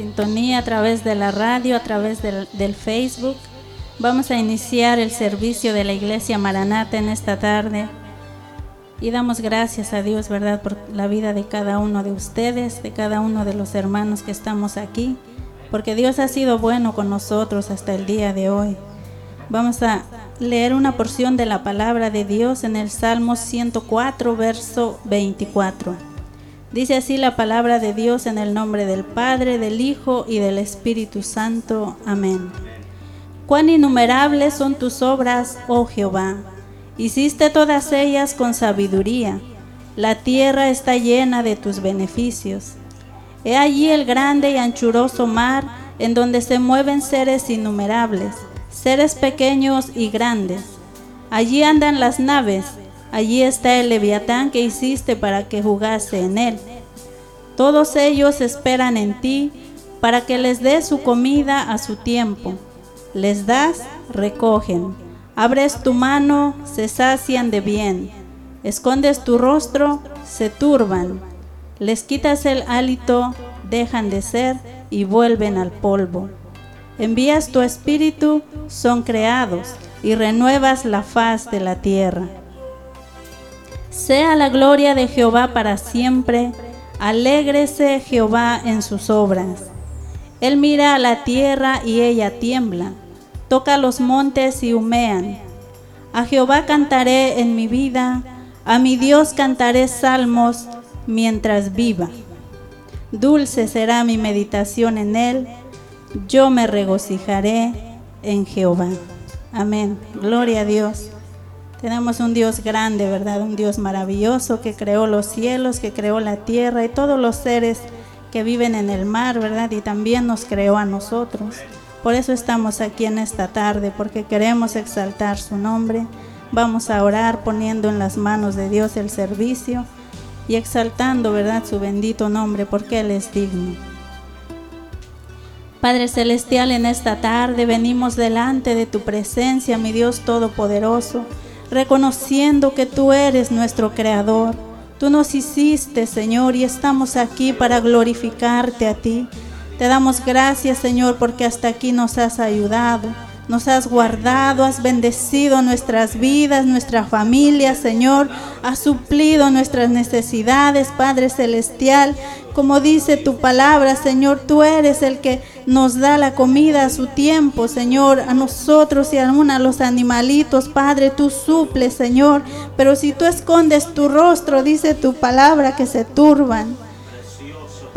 sintonía a través de la radio, a través del, Facebook. Vamos a iniciar el servicio de la Iglesia Maranata en esta tarde. Y damos gracias a Dios, ¿verdad? Por la vida de cada uno de ustedes, de cada uno de los hermanos que estamos aquí. Porque Dios ha sido bueno con nosotros hasta el día de hoy. Vamos a leer una porción de la palabra de Dios en el Salmo 104, verso 24. Dice así la palabra de Dios en el nombre del Padre, del Hijo y del Espíritu Santo. Amén. Cuán innumerables son tus obras, oh Jehová. Hiciste todas ellas con sabiduría. La tierra está llena de tus beneficios. He allí el grande y anchuroso mar, en donde se mueven seres innumerables, seres pequeños y grandes. Allí andan las naves, Allí está el leviatán que hiciste para que jugase en él. Todos ellos esperan en ti para que les des su comida a su tiempo. Les das, recogen. Abres tu mano, se sacian de bien. Escondes tu rostro, se turban. Les quitas el hálito, dejan de ser y vuelven al polvo. Envías tu espíritu, son creados y renuevas la faz de la tierra. Sea la gloria de Jehová para siempre, alégrese Jehová en sus obras. Él mira a la tierra y ella tiembla, toca los montes y humean. A Jehová cantaré en mi vida, a mi Dios cantaré salmos mientras viva. Dulce será mi meditación en él, yo me regocijaré en Jehová. Amén. Gloria a Dios. Tenemos un Dios grande, ¿verdad? Un Dios maravilloso que creó los cielos, que creó la tierra y todos los seres que viven en el mar, ¿verdad? Y también nos creó a nosotros. Por eso estamos aquí en esta tarde, porque queremos exaltar su nombre. Vamos a orar poniendo en las manos de Dios el servicio y exaltando, ¿verdad?, su bendito nombre, porque Él es digno. Padre Celestial, en esta tarde venimos delante de tu presencia, mi Dios Todopoderoso, reconociendo que tú eres nuestro Creador. Tú nos hiciste, Señor, y estamos aquí para glorificarte a ti. Te damos gracias, Señor, porque hasta aquí nos has ayudado nos has guardado, has bendecido nuestras vidas, nuestra familia, Señor, has suplido nuestras necesidades, Padre Celestial. Como dice tu palabra, Señor, tú eres el que nos da la comida a su tiempo, Señor, a nosotros y aún a los animalitos, Padre, tú suples, Señor. Pero si tú escondes tu rostro, dice tu palabra, que se turban.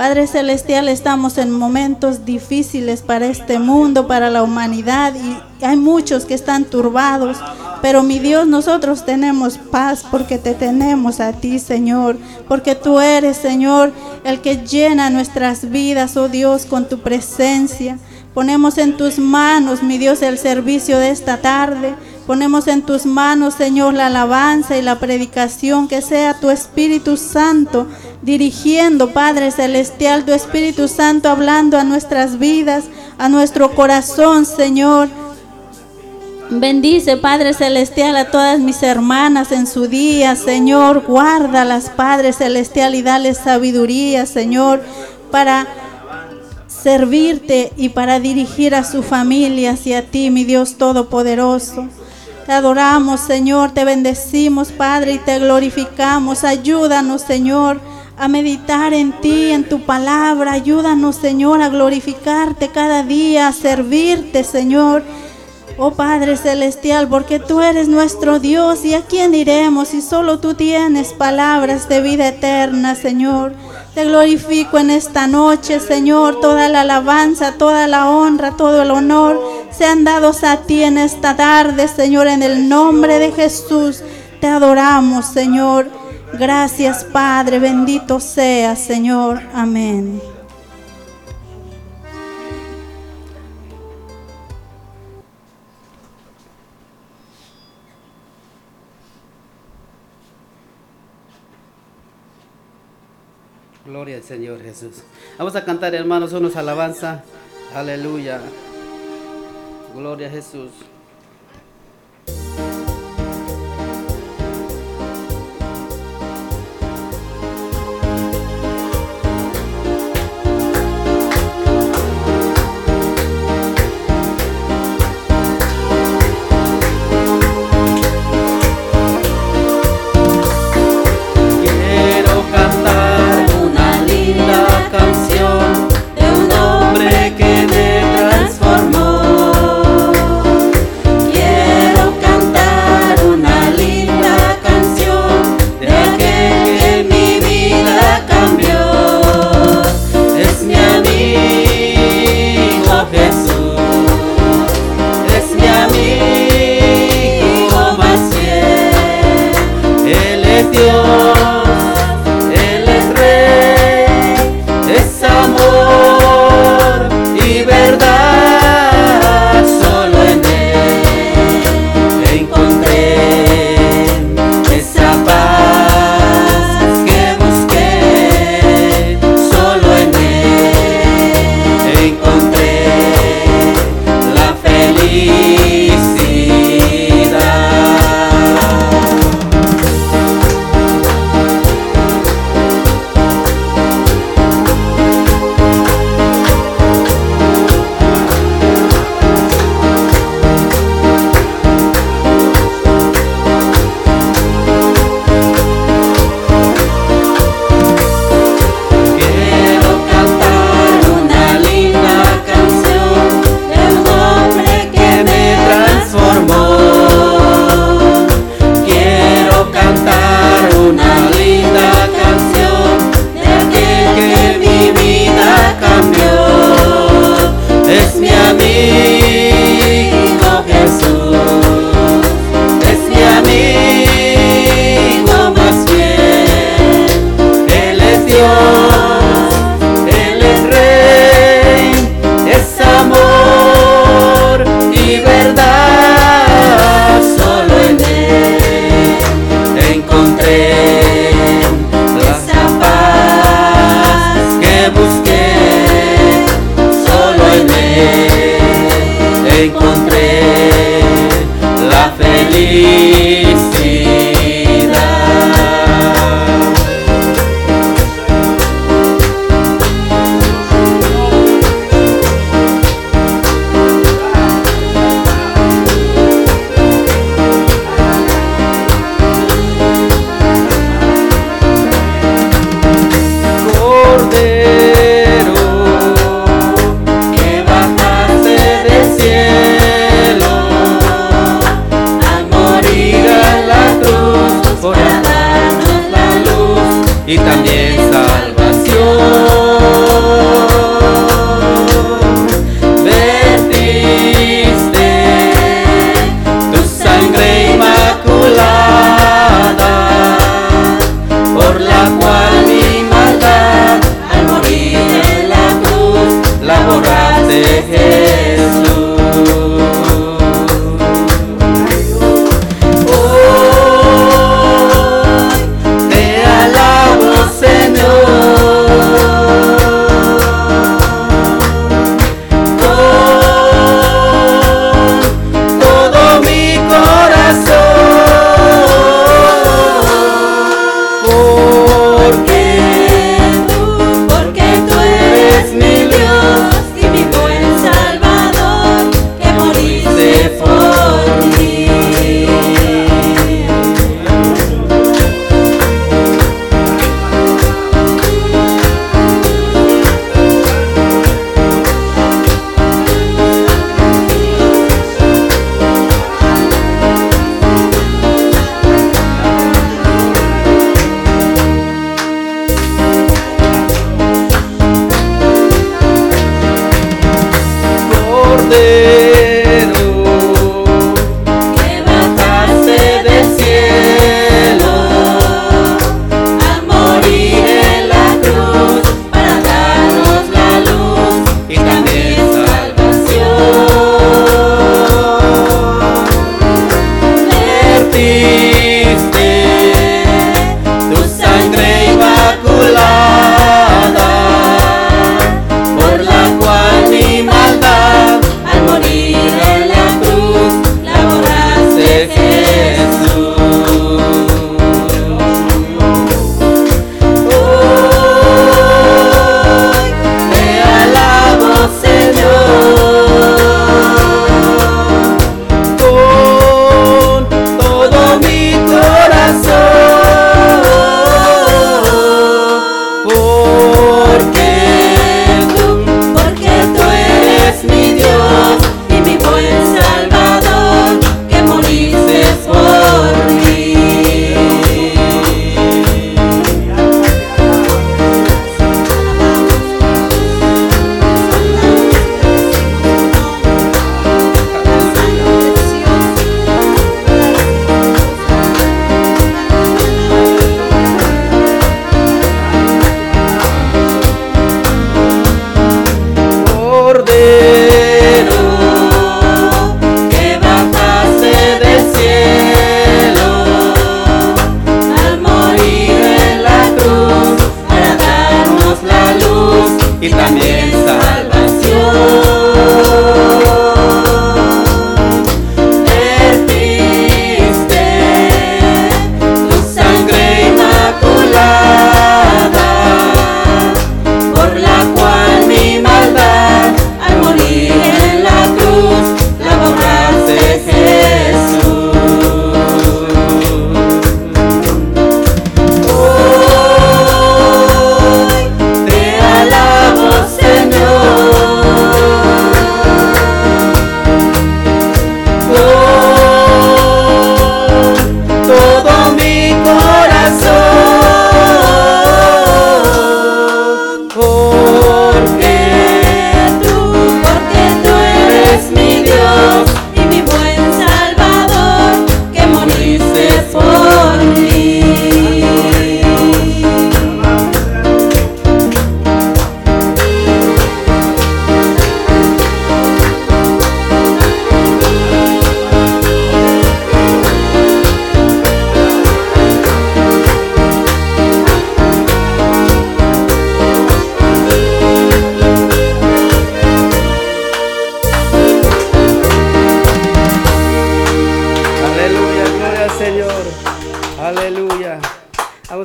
Padre Celestial, estamos en momentos difíciles para este mundo, para la humanidad y hay muchos que están turbados. Pero mi Dios, nosotros tenemos paz porque te tenemos a ti, Señor. Porque tú eres, Señor, el que llena nuestras vidas, oh Dios, con tu presencia. Ponemos en tus manos, mi Dios, el servicio de esta tarde. Ponemos en tus manos, Señor, la alabanza y la predicación, que sea tu Espíritu Santo dirigiendo, Padre Celestial, tu Espíritu Santo hablando a nuestras vidas, a nuestro corazón, Señor. Bendice, Padre Celestial, a todas mis hermanas en su día, Señor. Guárdalas, Padre Celestial, y dale sabiduría, Señor, para servirte y para dirigir a su familia hacia ti, mi Dios Todopoderoso. Te adoramos, Señor, te bendecimos, Padre, y te glorificamos. Ayúdanos, Señor, a meditar en ti, en tu palabra. Ayúdanos, Señor, a glorificarte cada día, a servirte, Señor. Oh Padre Celestial, porque tú eres nuestro Dios y a quién iremos si solo tú tienes palabras de vida eterna, Señor. Te glorifico en esta noche, Señor, toda la alabanza, toda la honra, todo el honor sean dados a ti en esta tarde, Señor, en el nombre de Jesús. Te adoramos, Señor. Gracias, Padre, bendito sea, Señor. Amén. Gloria al Señor Jesús. Vamos a cantar, hermanos, unos alabanza. Aleluya. Gloria a Jesús.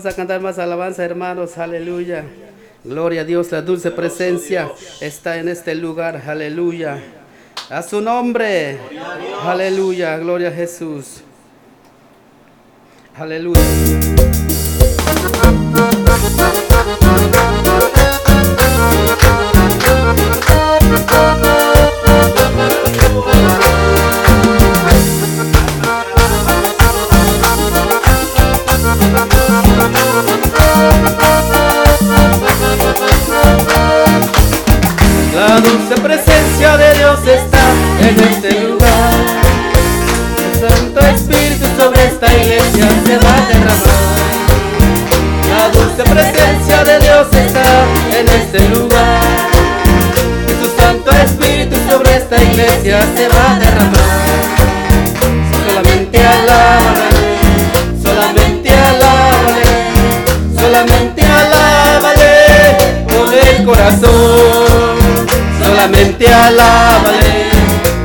a cantar más alabanza, hermanos. Aleluya. Gloria a Dios, la dulce presencia está en este lugar. Aleluya. A su nombre. Aleluya. Gloria a Jesús. Aleluya. La dulce presencia de Dios está en este lugar. El Santo Espíritu sobre esta iglesia se va a derramar. La dulce presencia de Dios está en este lugar. Y su Santo Espíritu sobre esta iglesia se va a derramar. Solamente alaba. corazón. Solamente alábale,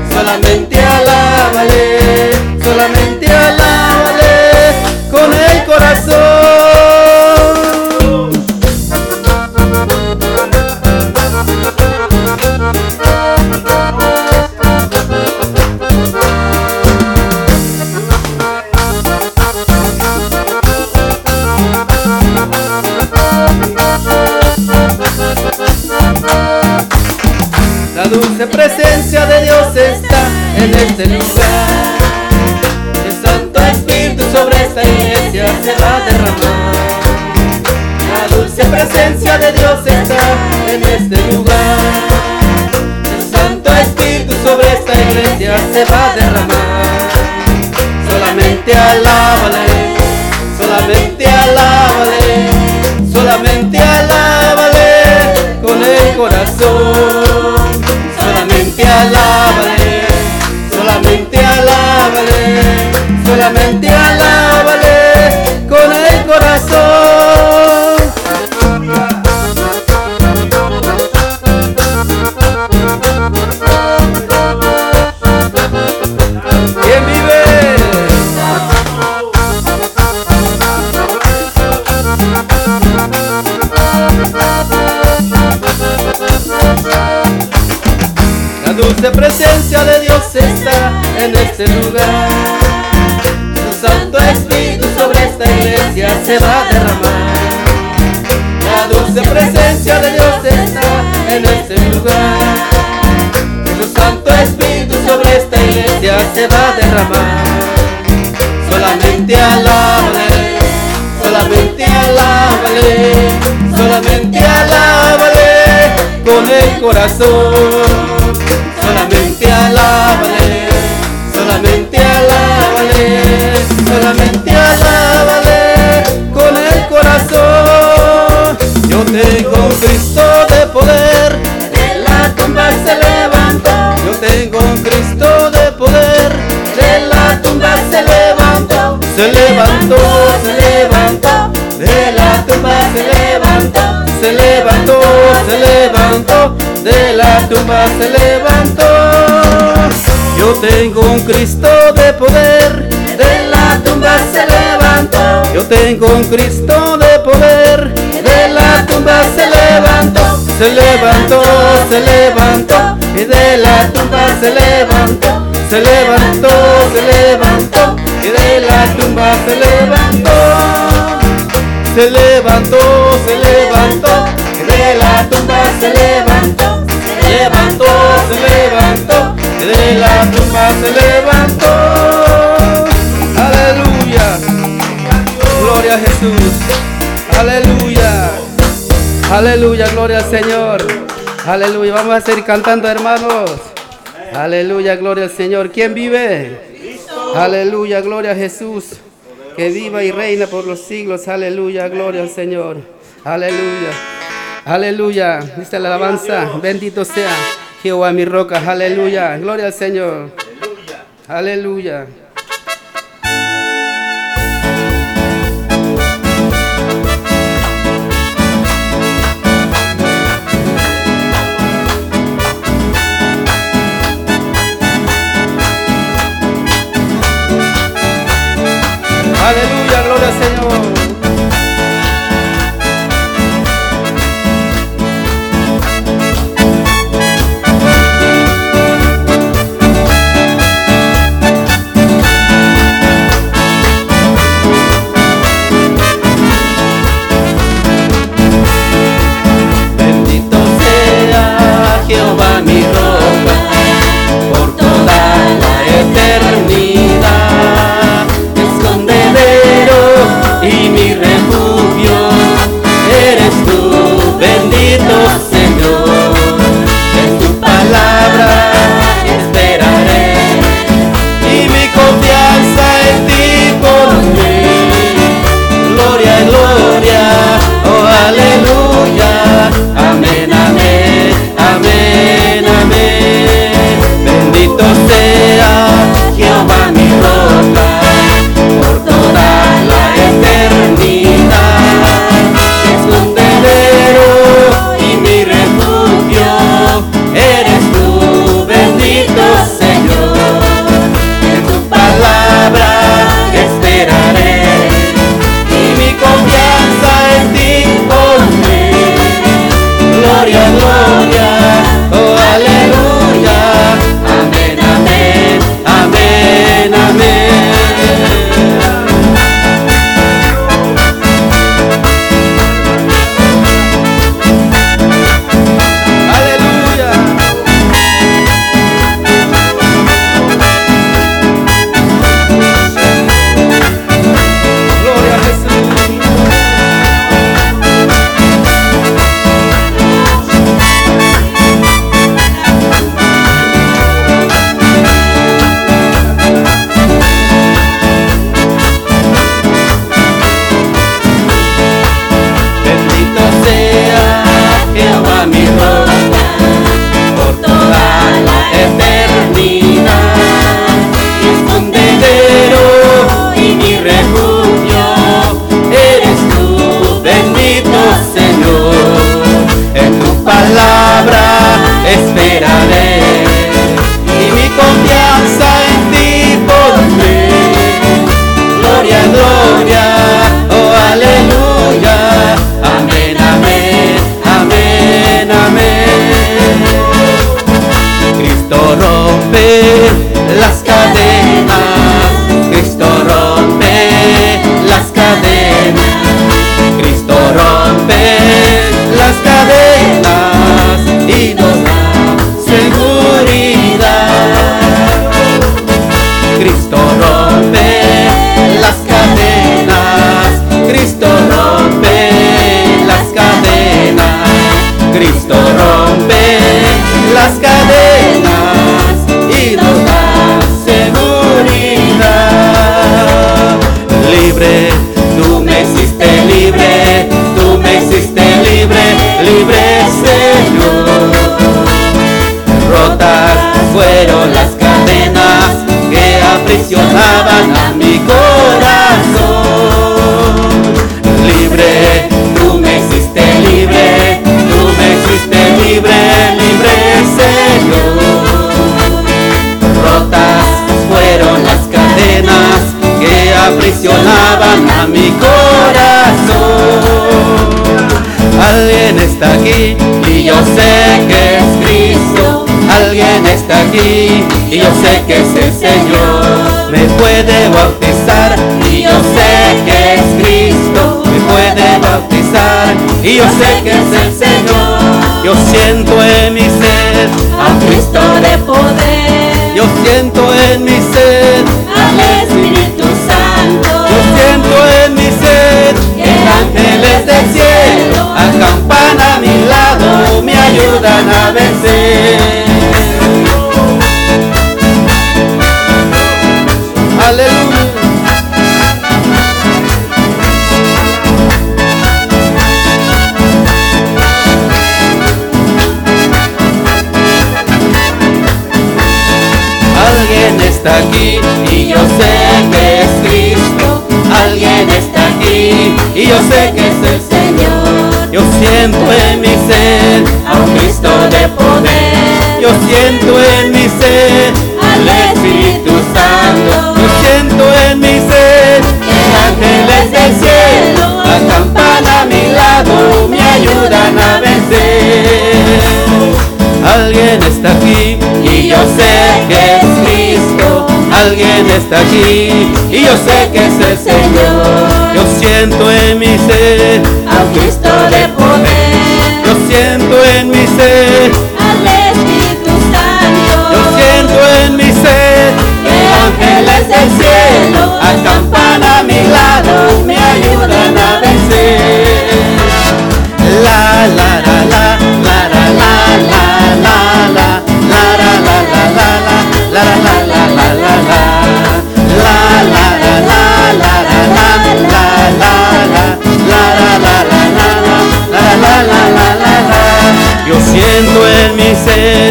solamente alábale, solamente alábale con el corazón. La presencia de Dios está en este lugar. El Santo Espíritu sobre esta iglesia se va a derramar. La dulce presencia de Dios está en este lugar. El Santo Espíritu sobre esta iglesia se va a derramar. Solamente alábale, solamente alábale, solamente alábale con el corazón. Solamente alábale, solamente alábale, solamente dulce presencia de Dios está en este lugar. Su Santo Espíritu sobre esta iglesia se va a derramar. La dulce presencia de Dios está en este lugar. Su Santo Espíritu sobre esta iglesia se va a derramar. Solamente alábale, solamente alábale, solamente alábale con el corazón. Solamente alábale con el corazón. Yo tengo un Cristo de poder, de la tumba se levantó. Yo tengo un Cristo de poder, de la tumba se levantó. Se levantó, se levantó, de la tumba se levantó. Se levantó, se levantó, de la tumba se levantó. Yo tengo un Cristo de poder, Yo tengo un Cristo de poder, de la tumba se levantó. Se levantó, se levantó, y de la tumba se levantó. Se levantó, se levantó, y de la tumba se levantó. Se levantó, se levantó, y de la tumba se levantó. Se levantó, se levantó, y de la tumba se levantó. Gloria a Jesús. Aleluya. Aleluya, gloria al Señor. Aleluya. Vamos a seguir cantando, hermanos. Aleluya, gloria al Señor. ¿Quién vive? Aleluya, gloria a Jesús. Que viva y reina por los siglos. Aleluya, gloria al Señor. Aleluya. Aleluya. Dice la alabanza. Bendito sea Jehová mi roca. Aleluya. Gloria al Señor. Aleluya. Señor. Unidos. Yo sé que es el Señor. Yo siento Yo siento en mi ser a un Cristo de poder. Yo siento en mi ser al Espíritu Santo. Yo siento en mi ser que ángeles del cielo acampan a mi lado, me ayudan a vencer. Alguien está aquí y yo sé que es Cristo. Alguien está aquí y yo sé que es el Señor. Yo siento en mi ser a Cristo de poder, Yo siento en mi ser,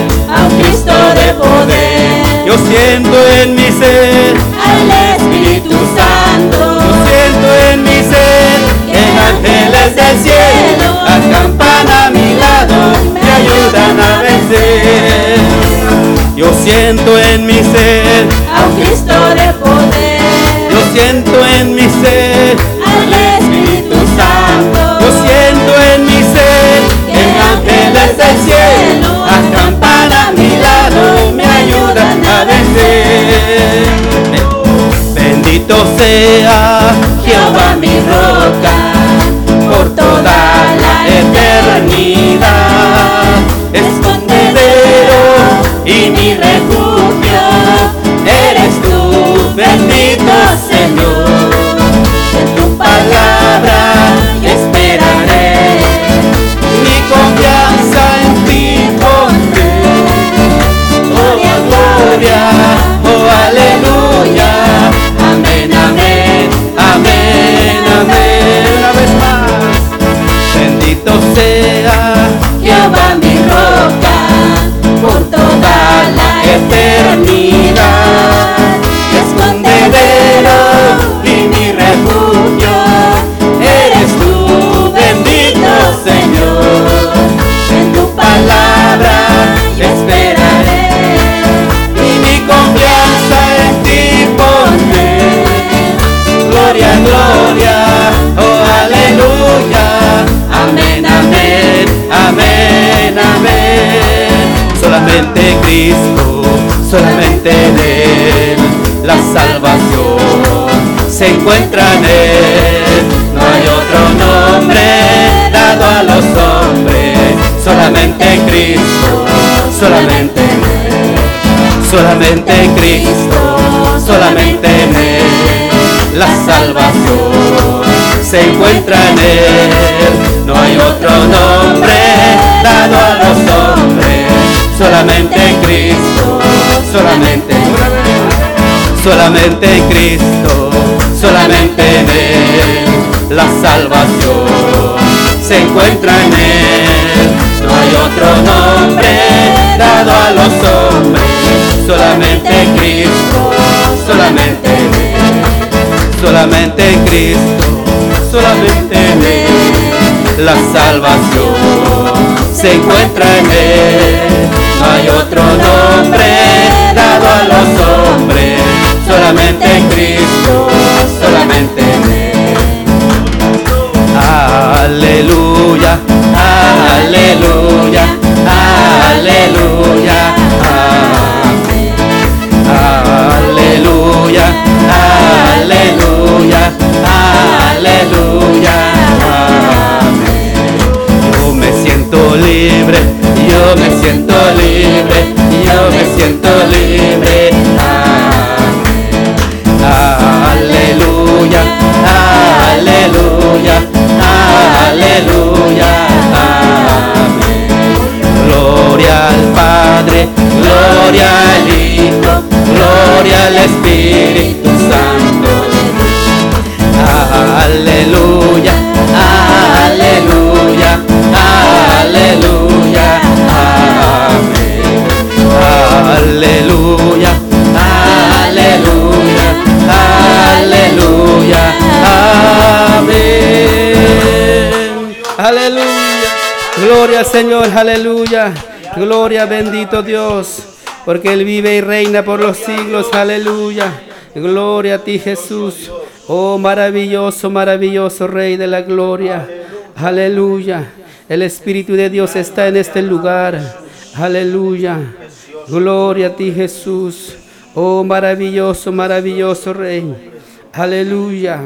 ser a un Cristo de poder, yo siento en mi ser al Espíritu Santo, yo siento en mi ser que ángeles del cielo acampan a mi lado me ayudan a vencer. Yo siento en mi ser a un Cristo de poder, yo siento en mi ser al Espíritu Santo, yo siento en mi ser que ángeles del cielo mi lado me ayudan a vencer bendito sea Jehová mi roca, por toda la eternidad. Escondedero y mi refugio, eres tú, bendito solamente Cristo, solamente en Él la salvación se encuentra en Él. No hay otro nombre dado a los hombres, solamente Cristo, solamente en Él, solamente Cristo, solamente en Él la salvación se encuentra en Él. No hay otro nombre dado a los hombres, solamente en Cristo, solamente solamente en Cristo, solamente en Él, la salvación se encuentra en Él. No hay otro nombre dado a los hombres, solamente en Cristo, solamente en Él, solamente en Cristo, solamente en Él, la salvación se encuentra en Él. Hay otro nombre dado a los hombres, solamente en Cristo, solamente en Él. Aleluya, aleluya, aleluya. Aleluya, aleluya, aleluya, amén. Yo me siento libre, yo me siento libre, yo me siento libre. Amén. Aleluya, aleluya, aleluya. Amén. Gloria al Padre, gloria al Hijo, gloria al Espíritu Santo. Aleluya, aleluya, Gloria Señor, aleluya. Gloria, bendito Dios, porque Él vive y reina por los siglos, aleluya. Gloria a ti, Jesús. Oh, maravilloso, maravilloso Rey de la gloria. Aleluya. El Espíritu de Dios está en este lugar. Aleluya. Gloria a ti, Jesús. Oh, maravilloso, maravilloso Rey. Aleluya.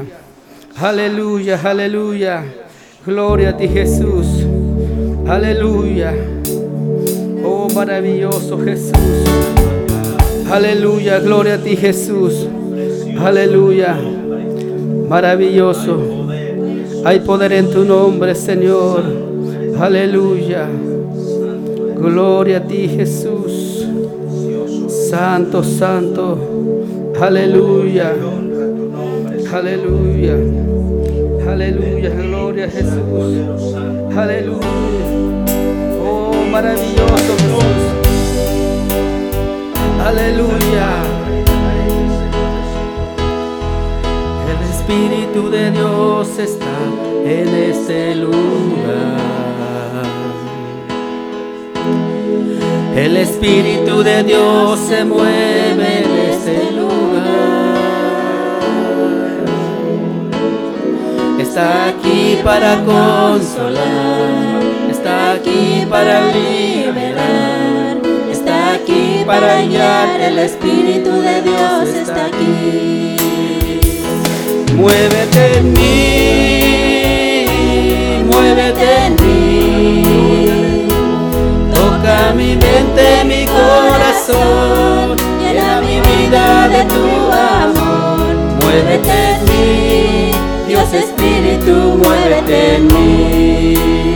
Aleluya, aleluya. Gloria a ti, Jesús. Aleluya. Oh, maravilloso Jesús. Aleluya, gloria a ti, Jesús. Aleluya. Maravilloso. Hay poder en tu nombre, Señor. Aleluya. Gloria a ti, Jesús. Santo, santo. Aleluya. Aleluya. Aleluya. Gloria a Jesús. Aleluya. Maravilloso Jesús. Aleluya. El Espíritu de Dios está en este lugar. El Espíritu de Dios se mueve en este lugar. Está aquí para consolar, aquí para liberar, está aquí para guiar. El Espíritu de Dios está aquí. Muévete en mí, muévete en mí. Toca mi mente, mi corazón, llena mi vida de tu amor. Muévete en mí, Dios Espíritu, muévete en mí.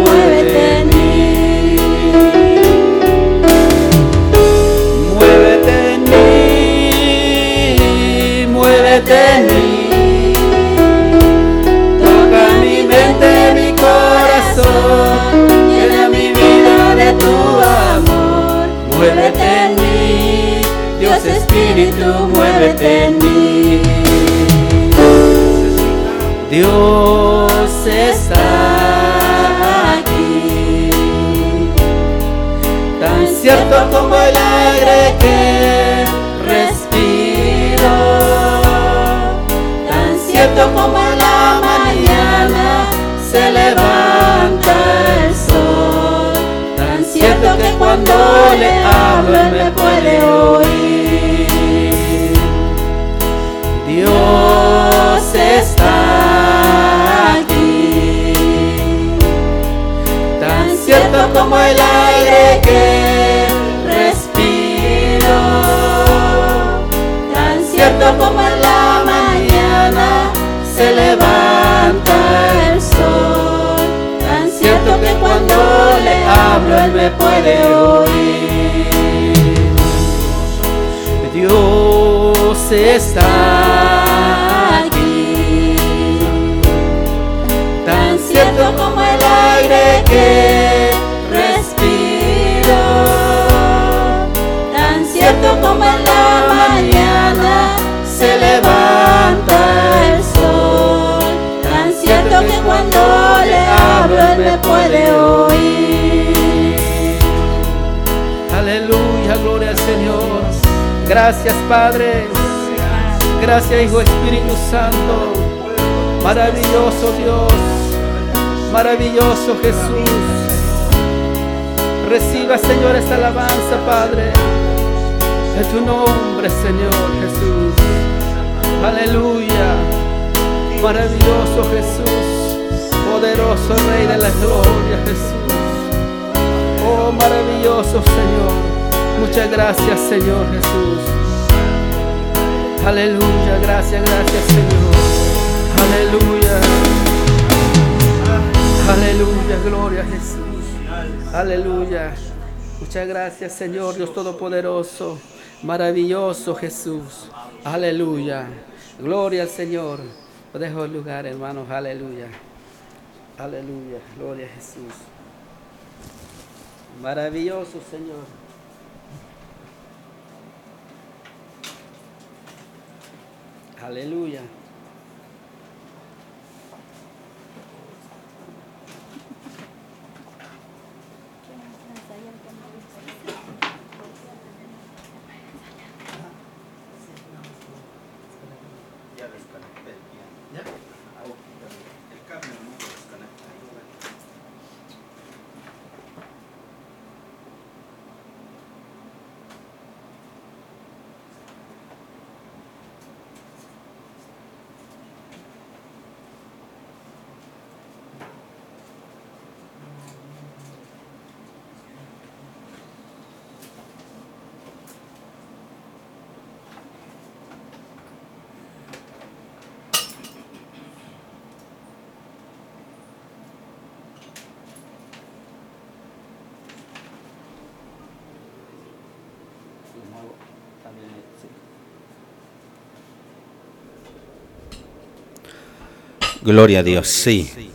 Espíritu, muévete en mí. Dios está aquí. cierto como el aire que respiro, tan cierto como la mañana se levanta el sol, tan cierto que cuando le hablo él me puede oír. Como el aire que respiro, tan cierto como en la mañana se levanta el sol, tan cierto que cuando le hablo él me puede oír. Dios está aquí, tan cierto como el aire que como en la mañana se levanta el sol, tan cierto que cuando le hablo él me puede oír. Aleluya, gloria al Señor. Gracias Padre. Gracias Hijo Espíritu Santo. Maravilloso Dios. Maravilloso Jesús. Reciba Señor esta alabanza Padre. En tu nombre Señor Jesús. Aleluya. Maravilloso Jesús. Poderoso Rey de la Gloria Jesús. Oh maravilloso Señor. Muchas gracias Señor Jesús. Aleluya, gracias, gracias Señor. Aleluya. Aleluya, gloria Jesús. Aleluya. Muchas gracias Señor Dios Todopoderoso. Maravilloso Jesús. Aleluya. Gloria al Señor. Dejo el lugar, hermanos. Aleluya. Aleluya. Gloria a Jesús. Maravilloso Señor. Aleluya. Ya desconecté bien. ¿Ya? El cable no se desconecta. Gloria a Dios, sí.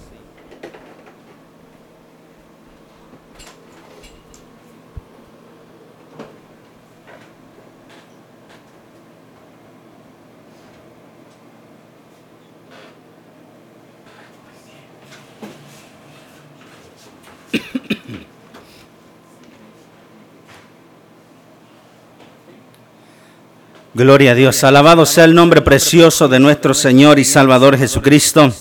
Gloria a Dios. Alabado sea el nombre precioso de nuestro Señor y Salvador Jesucristo.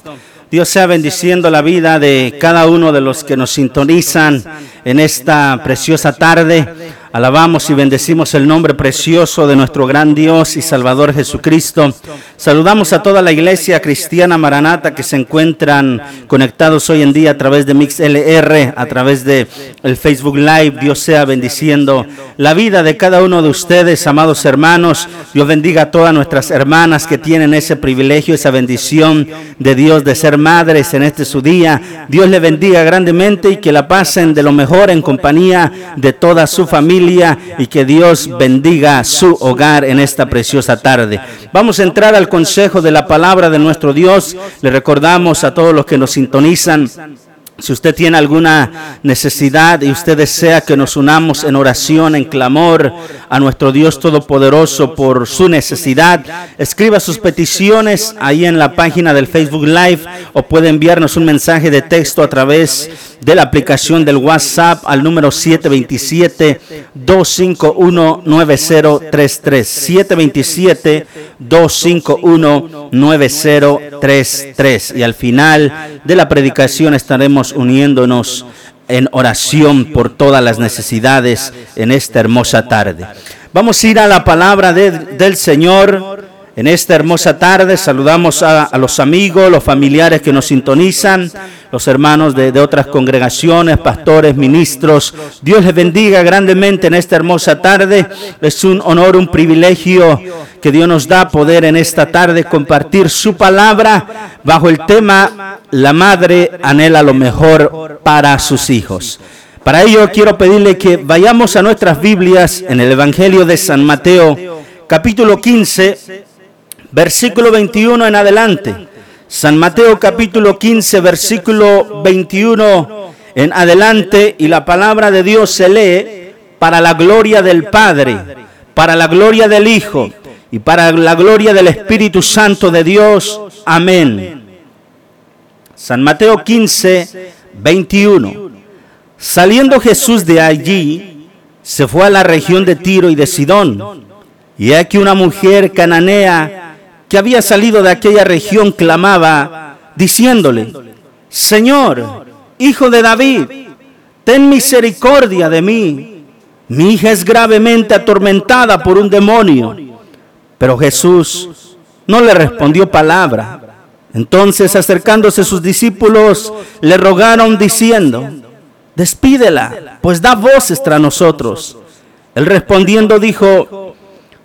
Dios sea bendiciendo la vida de cada uno de los que nos sintonizan en esta preciosa tarde. Alabamos y bendecimos el nombre precioso de nuestro gran Dios y Salvador Jesucristo. Saludamos a toda la iglesia cristiana Maranata que se encuentran conectados hoy en día a través de MixLR, a través de el Facebook Live. Dios sea bendiciendo la vida de cada uno de ustedes, amados hermanos. Dios bendiga a todas nuestras hermanas que tienen ese privilegio, esa bendición de Dios de ser madres en este su día. Dios le bendiga grandemente y que la pasen de lo mejor en compañía de toda su familia y que Dios bendiga su hogar en esta preciosa tarde. Vamos a entrar al consejo de la palabra de nuestro Dios. Le recordamos a todos los que nos sintonizan. Si usted tiene alguna necesidad y usted desea que nos unamos en oración, en clamor a nuestro Dios Todopoderoso por su necesidad, escriba sus peticiones ahí en la página del Facebook Live o puede enviarnos un mensaje de texto a través de la aplicación del WhatsApp al número 727-251-9033. 727-251-9033. Y al final de la predicación estaremos uniéndonos en oración por todas las necesidades en esta hermosa tarde. Vamos a ir a la palabra de- del Señor. En esta hermosa tarde saludamos a, los amigos, los familiares que nos sintonizan, los hermanos de, de otras congregaciones, pastores, ministros. Dios les bendiga grandemente en esta hermosa tarde. Es un honor, un privilegio que Dios nos da poder en esta tarde compartir su palabra bajo el tema La madre anhela lo mejor para sus hijos. Para ello quiero pedirle que vayamos a nuestras Biblias en el Evangelio de San Mateo, capítulo 15, versículo 21 en adelante. San Mateo capítulo 15, versículo 21 en adelante. Y la palabra de Dios se lee para la gloria del Padre, para la gloria del Hijo y para la gloria del Espíritu Santo de Dios. Amén. San Mateo 15, 21. Saliendo Jesús de allí, se fue a la región de Tiro y de Sidón. Y aquí una mujer cananea que había salido de aquella región clamaba, diciéndole, Señor, hijo de David, ten misericordia de mí. Mi hija es gravemente atormentada por un demonio. Pero Jesús no le respondió palabra. Entonces acercándose sus discípulos, le rogaron diciendo, despídela, pues da voces tras nosotros. Él respondiendo dijo,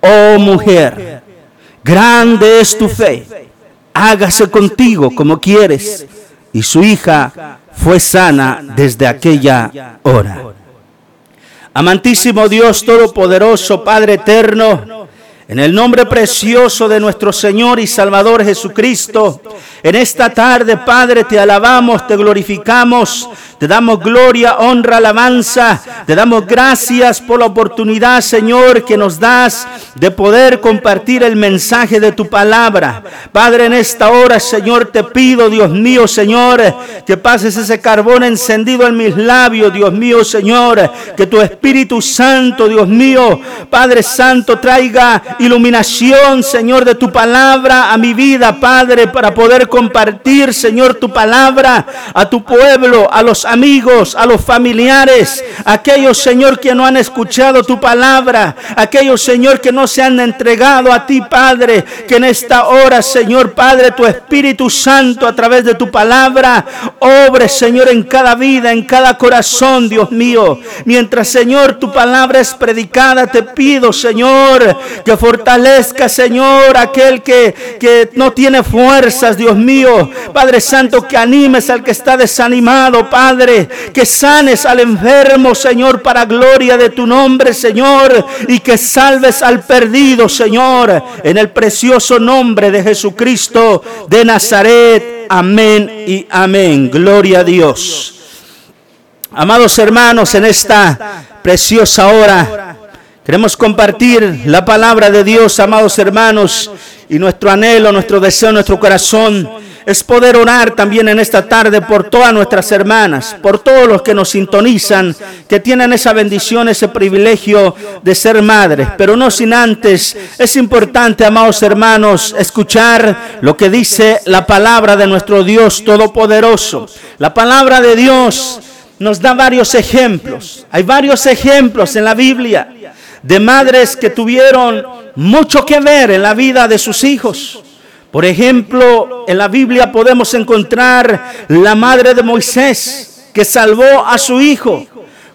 oh mujer, grande es tu fe, hágase contigo como quieres. Y su hija fue sana desde aquella hora. Amantísimo Dios Todopoderoso, Padre Eterno, en el nombre precioso de nuestro Señor y Salvador Jesucristo, en esta tarde, Padre, te alabamos, te glorificamos, te damos gloria, honra, alabanza, te damos gracias por la oportunidad, Señor, que nos das de poder compartir el mensaje de tu palabra. Padre, en esta hora, Señor, te pido, Dios mío, Señor, que pases ese carbón encendido en mis labios, Dios mío, Señor, que tu Espíritu Santo, Dios mío, Padre Santo, traiga iluminación, Señor, de tu palabra a mi vida, Padre, para poder compartir, Señor, tu palabra a tu pueblo, a los amigos, a los familiares, aquellos, Señor, que no han escuchado tu palabra, aquellos, Señor, que no se han entregado a ti, Padre, que en esta hora, Señor, Padre, tu Espíritu Santo a través de tu palabra, obre, Señor, en cada vida, en cada corazón, Dios mío. Mientras, Señor, tu palabra es predicada, te pido, Señor, que fortalezca, Señor, aquel que, que no tiene fuerzas, Dios mío. Padre Santo, que animes al que está desanimado, Padre, que sanes al enfermo, Señor, para gloria de tu nombre, Señor, y que salves al perdido, Señor, en el precioso nombre de Jesucristo de Nazaret. Amén y amén. Gloria a Dios. Amados hermanos, en esta preciosa hora queremos compartir la palabra de Dios, amados hermanos, y nuestro anhelo, nuestro deseo, nuestro corazón es poder orar también en esta tarde por todas nuestras hermanas, por todos los que nos sintonizan, que tienen esa bendición, ese privilegio de ser madres. Pero no sin antes, es importante, amados hermanos, escuchar lo que dice la palabra de nuestro Dios Todopoderoso. La palabra de Dios nos da varios ejemplos. Hay varios ejemplos en la Biblia de madres que tuvieron mucho que ver en la vida de sus hijos. Por ejemplo, en la Biblia podemos encontrar la madre de Moisés que salvó a su hijo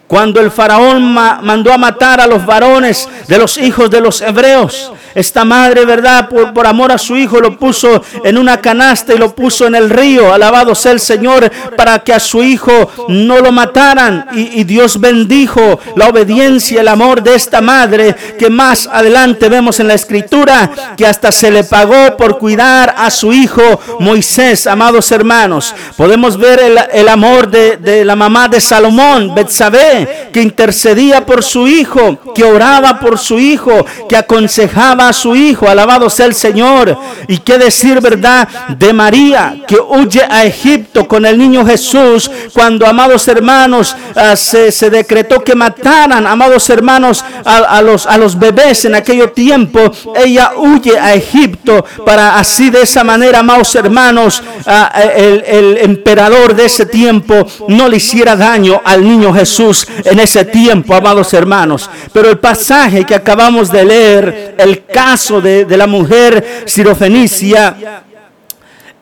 Cuando el faraón ma- mandó a matar a los varones de los hijos de los hebreos, esta madre, ¿verdad? Por, amor a su hijo lo puso en una canasta y lo puso en el río. Alabado sea el Señor para que a su hijo no lo mataran. Y, Dios bendijo la obediencia y el amor de esta madre que más adelante vemos en la escritura que hasta se le pagó por cuidar a su hijo Moisés, amados hermanos. Podemos ver el, el amor de, de la mamá de Salomón, Betsabé, que intercedía por su hijo, que oraba por su hijo, que aconsejaba a su hijo. Alabado sea el Señor. Y qué decir, ¿verdad? De María, que huye a Egipto con el niño Jesús, cuando, amados hermanos, ah, se, se decretó que mataran, amados hermanos, a, a los, a los bebés en aquello tiempo. Ella huye a Egipto para así de esa manera, amados hermanos, ah, el, el emperador de ese tiempo no le hiciera daño al niño Jesús en ese tiempo, amados hermanos. Pero el pasaje que acabamos de leer, el caso de, de la mujer sirofenicia,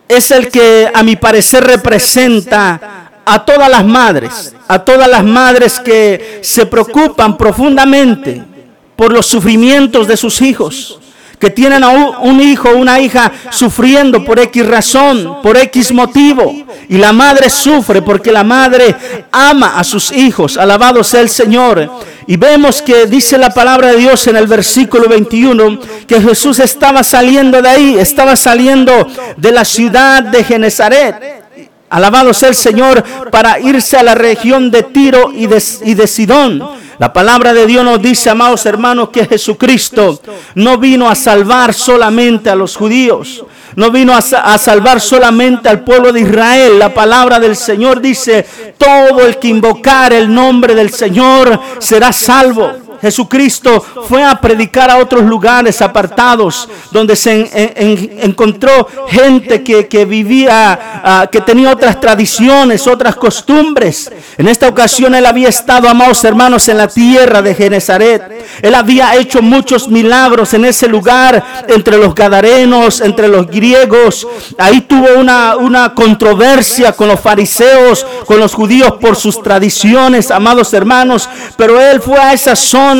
es el que a mi parecer representa a todas las madres, a todas las madres que se preocupan profundamente por los sufrimientos de sus hijos, que tienen a un, hijo o una hija sufriendo por X razón, por X motivo, y la madre sufre porque la madre ama a sus hijos, alabado sea el Señor. Y vemos que dice la palabra de Dios en el versículo 21 que Jesús estaba saliendo de ahí, estaba saliendo de la ciudad de Genezaret. Alabado sea el Señor para irse a la región de Tiro y de Sidón. La palabra de Dios nos dice, amados hermanos, que Jesucristo no vino a salvar solamente a los judíos. No vino a, sa- a salvar solamente al pueblo de Israel. La palabra del Señor dice, todo el que invocar el nombre del Señor será salvo. Jesucristo fue a predicar a otros lugares apartados donde se en- en- en- encontró gente que, que vivía, ah, que tenía otras tradiciones, otras costumbres. En esta ocasión él había estado, amados hermanos, en la tierra de Genezaret. Él había hecho muchos milagros en ese lugar entre los gadarenos, entre los griegos. Ahí tuvo una, una controversia con los fariseos, con los judíos por sus tradiciones, amados hermanos. Pero él fue a esa zona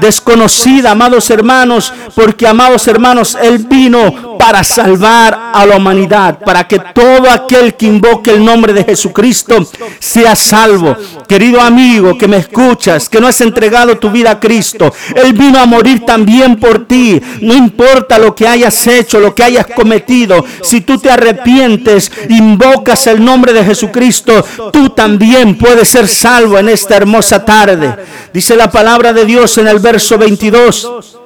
desconocida, amados hermanos, porque, amados hermanos, él vino para salvar a la humanidad, para que todo aquel que invoque el nombre de Jesucristo sea salvo. Querido amigo que me escuchas, que no has entregado tu vida a Cristo, Él vino a morir también por ti. No importa lo que hayas hecho, lo que hayas cometido, si tú te arrepientes, invocas el nombre de Jesucristo, tú también puedes ser salvo en esta hermosa tarde. Dice la palabra de Dios en el verso 22.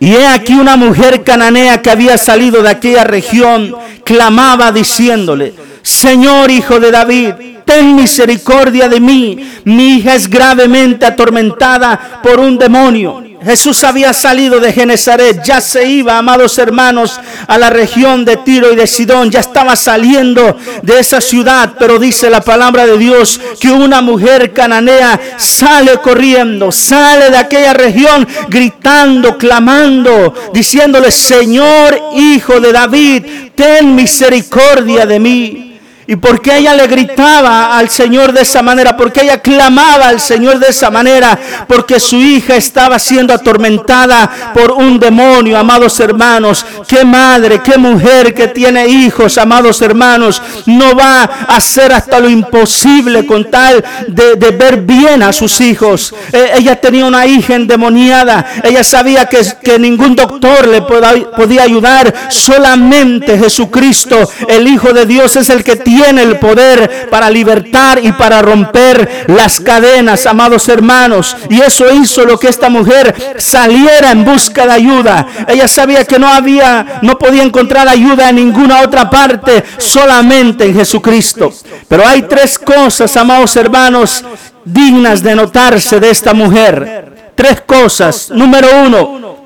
Y he aquí una mujer cananea que había salido de aquella región, clamaba diciéndole, Señor hijo de David, ten misericordia de mí, mi hija es gravemente atormentada por un demonio. Jesús había salido de Genezaret, ya se iba, amados hermanos, a la región de Tiro y de Sidón, ya estaba saliendo de esa ciudad, pero dice la palabra de Dios que una mujer cananea sale corriendo, sale de aquella región gritando, clamando, diciéndole, Señor, hijo de David, ten misericordia de mí. ¿Y por qué ella le gritaba al Señor de esa manera? Porque ella clamaba al Señor de esa manera? Porque su hija estaba siendo atormentada por un demonio, amados hermanos. Qué madre, qué mujer que tiene hijos, amados hermanos, no va a hacer hasta lo imposible con tal de, ver bien a sus hijos. Eh, ella tenía una hija endemoniada. Ella sabía que, que ningún doctor le podía ayudar. Solamente Jesucristo, el Hijo de Dios, es el que tiene el poder para libertar y para romper las cadenas, amados hermanos. Y eso hizo lo que esta mujer saliera en busca de ayuda. Ella sabía que no había, no podía encontrar ayuda en ninguna otra parte, solamente en Jesucristo. Pero hay tres cosas, amados hermanos, dignas de notarse de esta mujer. Tres cosas. Número uno,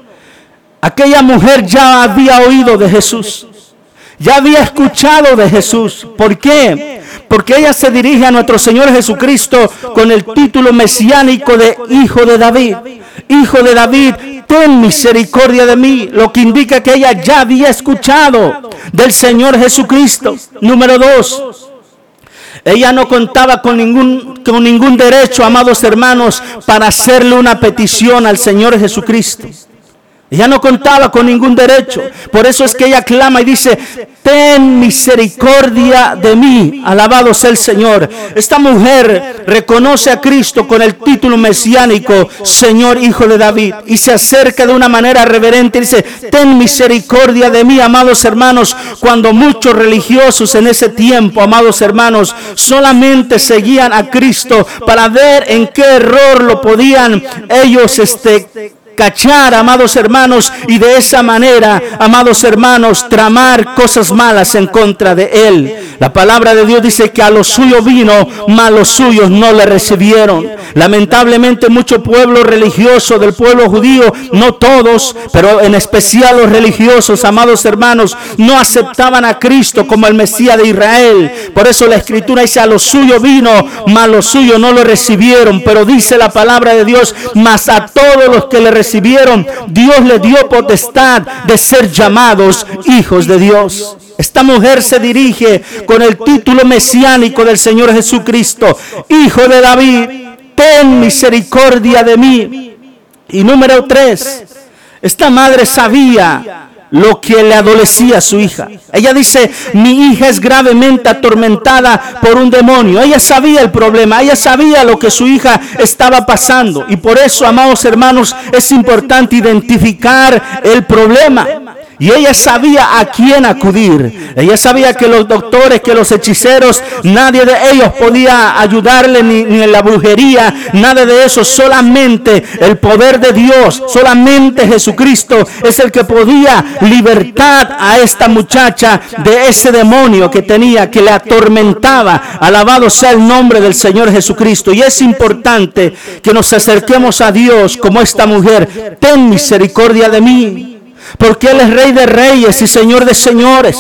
aquella mujer ya había oído de Jesús. Ya había escuchado de Jesús. ¿Por qué? Porque ella se dirige a nuestro Señor Jesucristo con el título mesiánico de Hijo de David. Hijo de David, ten misericordia de mí. Lo que indica que ella ya había escuchado del Señor Jesucristo. Número dos. Ella no contaba con ningún, con ningún derecho, amados hermanos, para hacerle una petición al Señor Jesucristo. Ella no contaba con ningún derecho. Por eso es que ella clama y dice, ten misericordia de mí. Alabado sea el Señor. Esta mujer reconoce a Cristo con el título mesiánico, Señor Hijo de David. Y se acerca de una manera reverente y dice, ten misericordia de mí, amados hermanos. Cuando muchos religiosos en ese tiempo, amados hermanos, solamente seguían a Cristo para ver en qué error lo podían ellos este cachar, amados hermanos, y de esa manera, amados hermanos, tramar cosas malas en contra de él. La palabra de Dios dice que a los suyos vino, mas los suyos no le recibieron. Lamentablemente mucho pueblo religioso del pueblo judío, no todos, pero en especial los religiosos, amados hermanos, no aceptaban a Cristo como el Mesías de Israel. Por eso la escritura dice, a los suyos vino, mas los suyos no lo recibieron. Pero dice la palabra de Dios, mas a todos los que le recibieron, Dios le dio potestad de ser llamados hijos de Dios. Esta mujer se dirige con el título mesiánico del Señor Jesucristo, Hijo de David, ten misericordia de mí. Y número tres, esta madre sabía lo que le adolecía a su hija. Ella dice, mi hija es gravemente atormentada por un demonio. Ella sabía el problema, ella sabía lo que su hija estaba pasando. Y por eso, amados hermanos, es importante identificar el problema. Y ella sabía a quién acudir. Ella sabía que los doctores, que los hechiceros, nadie de ellos podía ayudarle ni, ni, en la brujería, nada de eso. Solamente el poder de Dios, solamente Jesucristo es el que podía libertad a esta muchacha de ese demonio que tenía, que le atormentaba. Alabado sea el nombre del Señor Jesucristo. Y es importante que nos acerquemos a Dios como esta mujer. Ten misericordia de mí porque Él es rey de reyes y señor de señores.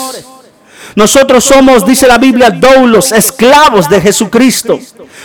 Nosotros somos, dice la Biblia, doulos, esclavos de Jesucristo.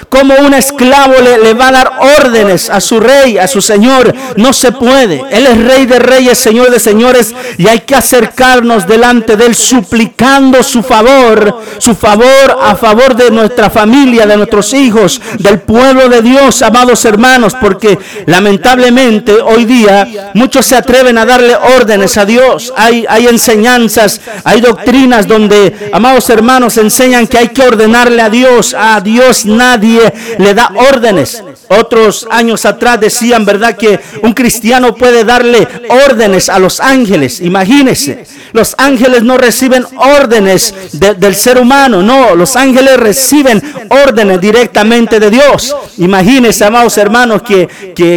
Como un esclavo le, va a dar órdenes a su rey, a su señor, no se puede. Él es rey de reyes, señor de señores, y hay que acercarnos delante de él suplicando su favor, su favor a favor de nuestra familia, de nuestros hijos, del pueblo de Dios, amados hermanos, porque lamentablemente hoy día muchos se atreven a darle órdenes a Dios. Hay, hay enseñanzas, hay doctrinas donde, amados hermanos, enseñan que hay que ordenarle a Dios, a Dios nadie le da órdenes. Otros años atrás decían, ¿verdad?, que un cristiano puede darle órdenes a los ángeles. Imagínense, los ángeles no reciben órdenes de, del ser humano, no, los ángeles reciben órdenes directamente de Dios. Imagínense, amados hermanos, que,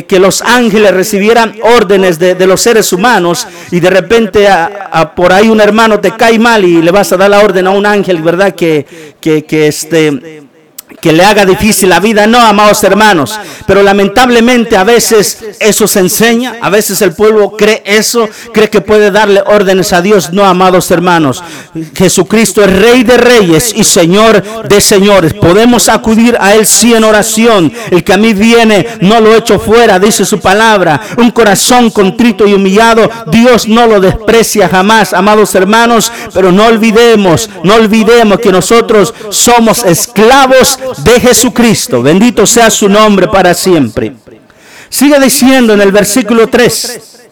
que, los ángeles recibieran órdenes de, los seres humanos y de repente por ahí un hermano te cae mal y le vas a dar la orden a un ángel, ¿verdad?, que, que, que este que le haga difícil la vida, no, amados hermanos. Pero lamentablemente a veces eso se enseña, a veces el pueblo cree eso, cree que puede darle órdenes a Dios, no, amados hermanos. Jesucristo es Rey de Reyes y Señor de Señores. Podemos acudir a Él sí en oración. El que a mí viene, no lo echo fuera, dice su palabra. Un corazón contrito y humillado, Dios no lo desprecia jamás, amados hermanos. Pero no olvidemos, no olvidemos que nosotros somos esclavos de Jesucristo. Bendito sea su nombre para siempre. Sigue diciendo en el versículo 3.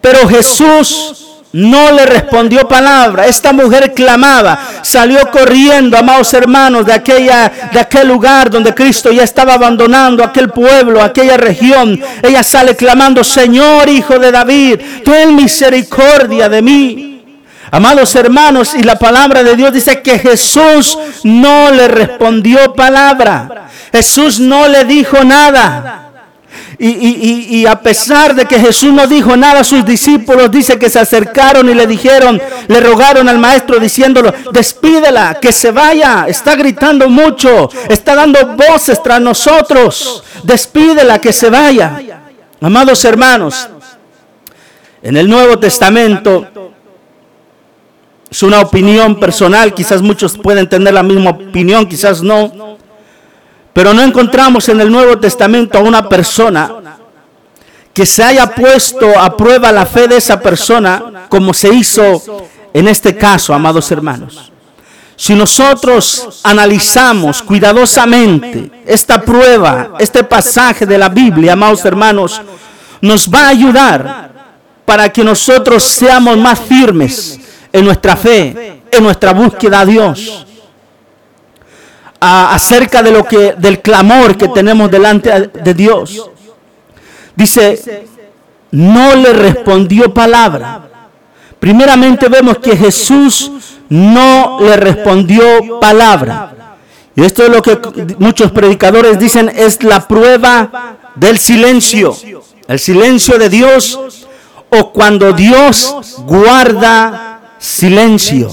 Pero Jesús no le respondió palabra. Esta mujer clamaba, salió corriendo, amados hermanos, de aquella de aquel lugar donde Cristo ya estaba abandonando aquel pueblo, aquella región. Ella sale clamando, "Señor, hijo de David, ten misericordia de mí." Amados hermanos, y la palabra de Dios dice que Jesús no le respondió palabra. Jesús no le dijo nada. Y, y, y, a pesar de que Jesús no dijo nada, sus discípulos dice que se acercaron y le dijeron, le rogaron al maestro diciéndolo, despídela, que se vaya, está gritando mucho, está dando voces tras nosotros, despídela, que se vaya. Amados hermanos, en el Nuevo Testamento es una opinión personal, quizás muchos pueden tener la misma opinión, quizás no. Pero no encontramos en el Nuevo Testamento a una persona que se haya puesto a prueba la fe de esa persona como se hizo en este caso, amados hermanos. Si nosotros analizamos cuidadosamente esta prueba, este pasaje de la Biblia, amados hermanos, nos va a ayudar para que nosotros seamos más firmes en nuestra fe, en nuestra búsqueda a Dios, acerca de lo que del clamor que tenemos delante de Dios. Dice, no le respondió palabra. Primeramente vemos que Jesús no le respondió palabra. Y esto es lo que muchos predicadores dicen es la prueba del silencio. El silencio de Dios o cuando Dios guarda silencio.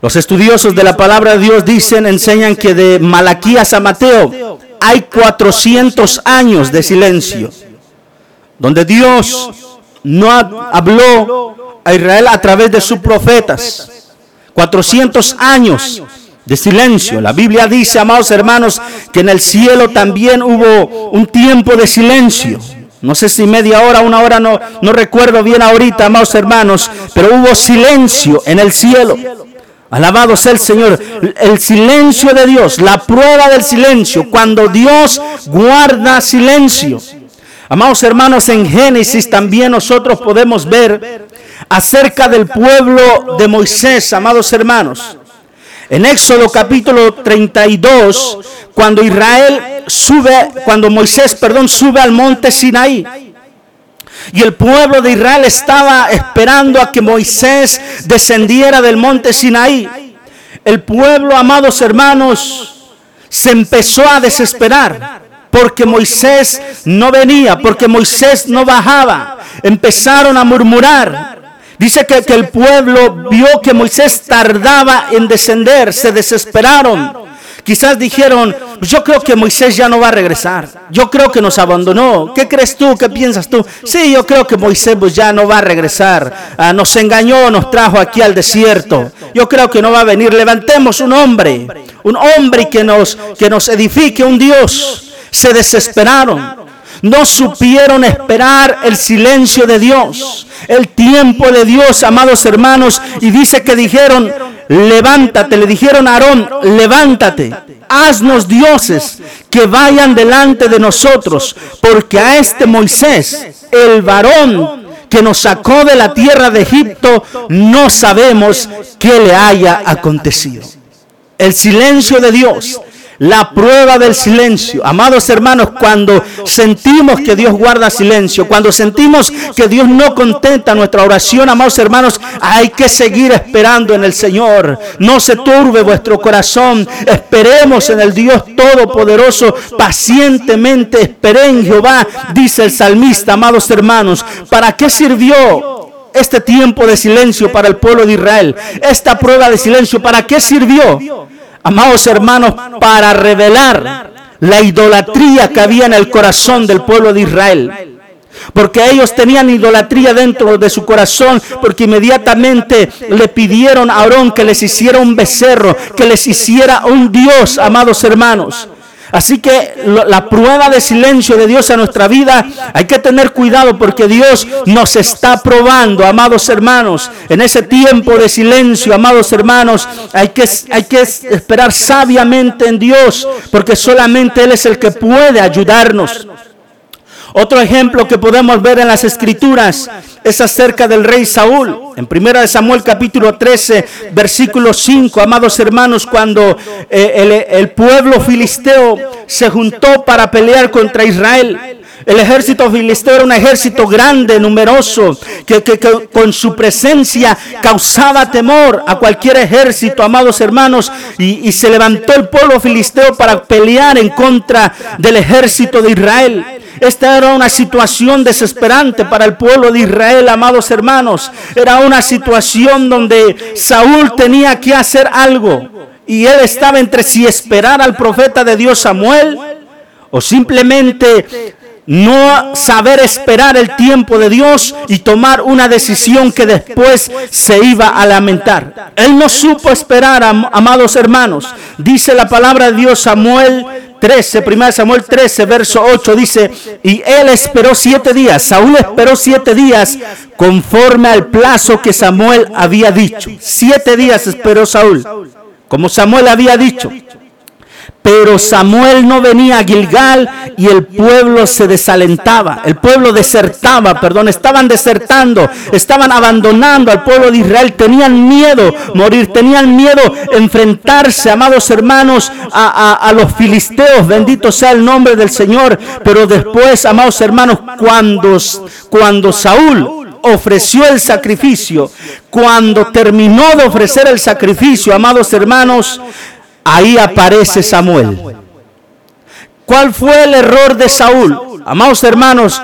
Los estudiosos de la palabra de Dios dicen, enseñan que de Malaquías a Mateo hay 400 años de silencio, donde Dios no ha- habló a Israel a través de sus profetas. 400 años de silencio. La Biblia dice, amados hermanos, que en el cielo también hubo un tiempo de silencio. No sé si media hora, una hora, no, no recuerdo bien ahorita, amados hermanos, pero hubo silencio en el cielo. Alabado sea el Señor. El silencio de Dios, la prueba del silencio, cuando Dios guarda silencio. Amados hermanos, en Génesis también nosotros podemos ver acerca del pueblo de Moisés, amados hermanos. En Éxodo capítulo 32, cuando Israel sube, cuando Moisés, perdón, sube al monte Sinaí. Y el pueblo de Israel estaba esperando a que Moisés descendiera del monte Sinaí. El pueblo, amados hermanos, se empezó a desesperar porque Moisés no venía, porque Moisés no bajaba. Empezaron a murmurar. Dice que, el pueblo vio que Moisés tardaba en descender, se desesperaron. Quizás dijeron, yo creo que Moisés ya no va a regresar. Yo creo que nos abandonó. ¿Qué crees tú? ¿Qué piensas tú? Sí, yo creo que Moisés pues, ya no va a regresar. Ah, nos engañó, nos trajo aquí al desierto. Yo creo que no va a venir. Levantemos un hombre, un hombre que nos, que nos edifique, un Dios. Se desesperaron. No supieron esperar el silencio de Dios, el tiempo de Dios, amados hermanos. Y dice que dijeron, levántate, le dijeron a Aarón, levántate, haznos dioses que vayan delante de nosotros, porque a este Moisés, el varón que nos sacó de la tierra de Egipto, no sabemos qué le haya acontecido. El silencio de Dios la prueba del silencio. Amados hermanos, cuando sentimos que Dios guarda silencio, cuando sentimos que Dios no contenta nuestra oración, amados hermanos, hay que seguir esperando en el Señor. No se turbe vuestro corazón. Esperemos en el Dios Todopoderoso. Pacientemente esperé en Jehová, dice el salmista, amados hermanos. ¿Para qué sirvió? Este tiempo de silencio para el pueblo de Israel, esta prueba de silencio, ¿para qué sirvió? Amados hermanos, para revelar la idolatría que había en el corazón del pueblo de Israel. Porque ellos tenían idolatría dentro de su corazón, porque inmediatamente le pidieron a Aarón que les hiciera un becerro, que les hiciera un Dios, amados hermanos. Así que la prueba de silencio de Dios a nuestra vida, hay que tener cuidado porque Dios nos está probando, amados hermanos. En ese tiempo de silencio, amados hermanos, hay que, hay que esperar sabiamente en Dios porque solamente Él es el que puede ayudarnos. Otro ejemplo que podemos ver en las escrituras es acerca del rey Saúl. En 1 Samuel capítulo 13, versículo 5, amados hermanos, cuando eh, el, pueblo filisteo se juntó para pelear contra Israel. El ejército filisteo era un ejército grande, numeroso, que, con su presencia causaba temor a cualquier ejército, amados hermanos, y se levantó el pueblo filisteo para pelear en contra del ejército de Israel. Esta era una situación desesperante para el pueblo de Israel, amados hermanos. Era una situación donde Saúl tenía que hacer algo. Y él estaba entre si esperar al profeta de Dios Samuel o simplemente no saber esperar el tiempo de Dios y tomar una decisión que después se iba a lamentar. Él no supo esperar, am- amados hermanos. Dice la palabra de Dios Samuel 13, 1 Samuel 13, verso 8 dice, y él esperó siete días, Saúl esperó siete días conforme al plazo que Samuel había dicho. Siete días esperó Saúl, como Samuel había dicho. Pero Samuel no venía a Gilgal y el pueblo se desalentaba, el pueblo desertaba, perdón, estaban desertando, estaban abandonando al pueblo de Israel, tenían miedo morir, tenían miedo enfrentarse, amados hermanos, a, a- a los filisteos, bendito sea el nombre del Señor. Pero después, amados hermanos, cuando, cuando Saúl ofreció el sacrificio, cuando terminó de ofrecer el sacrificio, amados hermanos, ahí aparece Samuel. ¿Cuál fue el error de Saúl? Amados hermanos,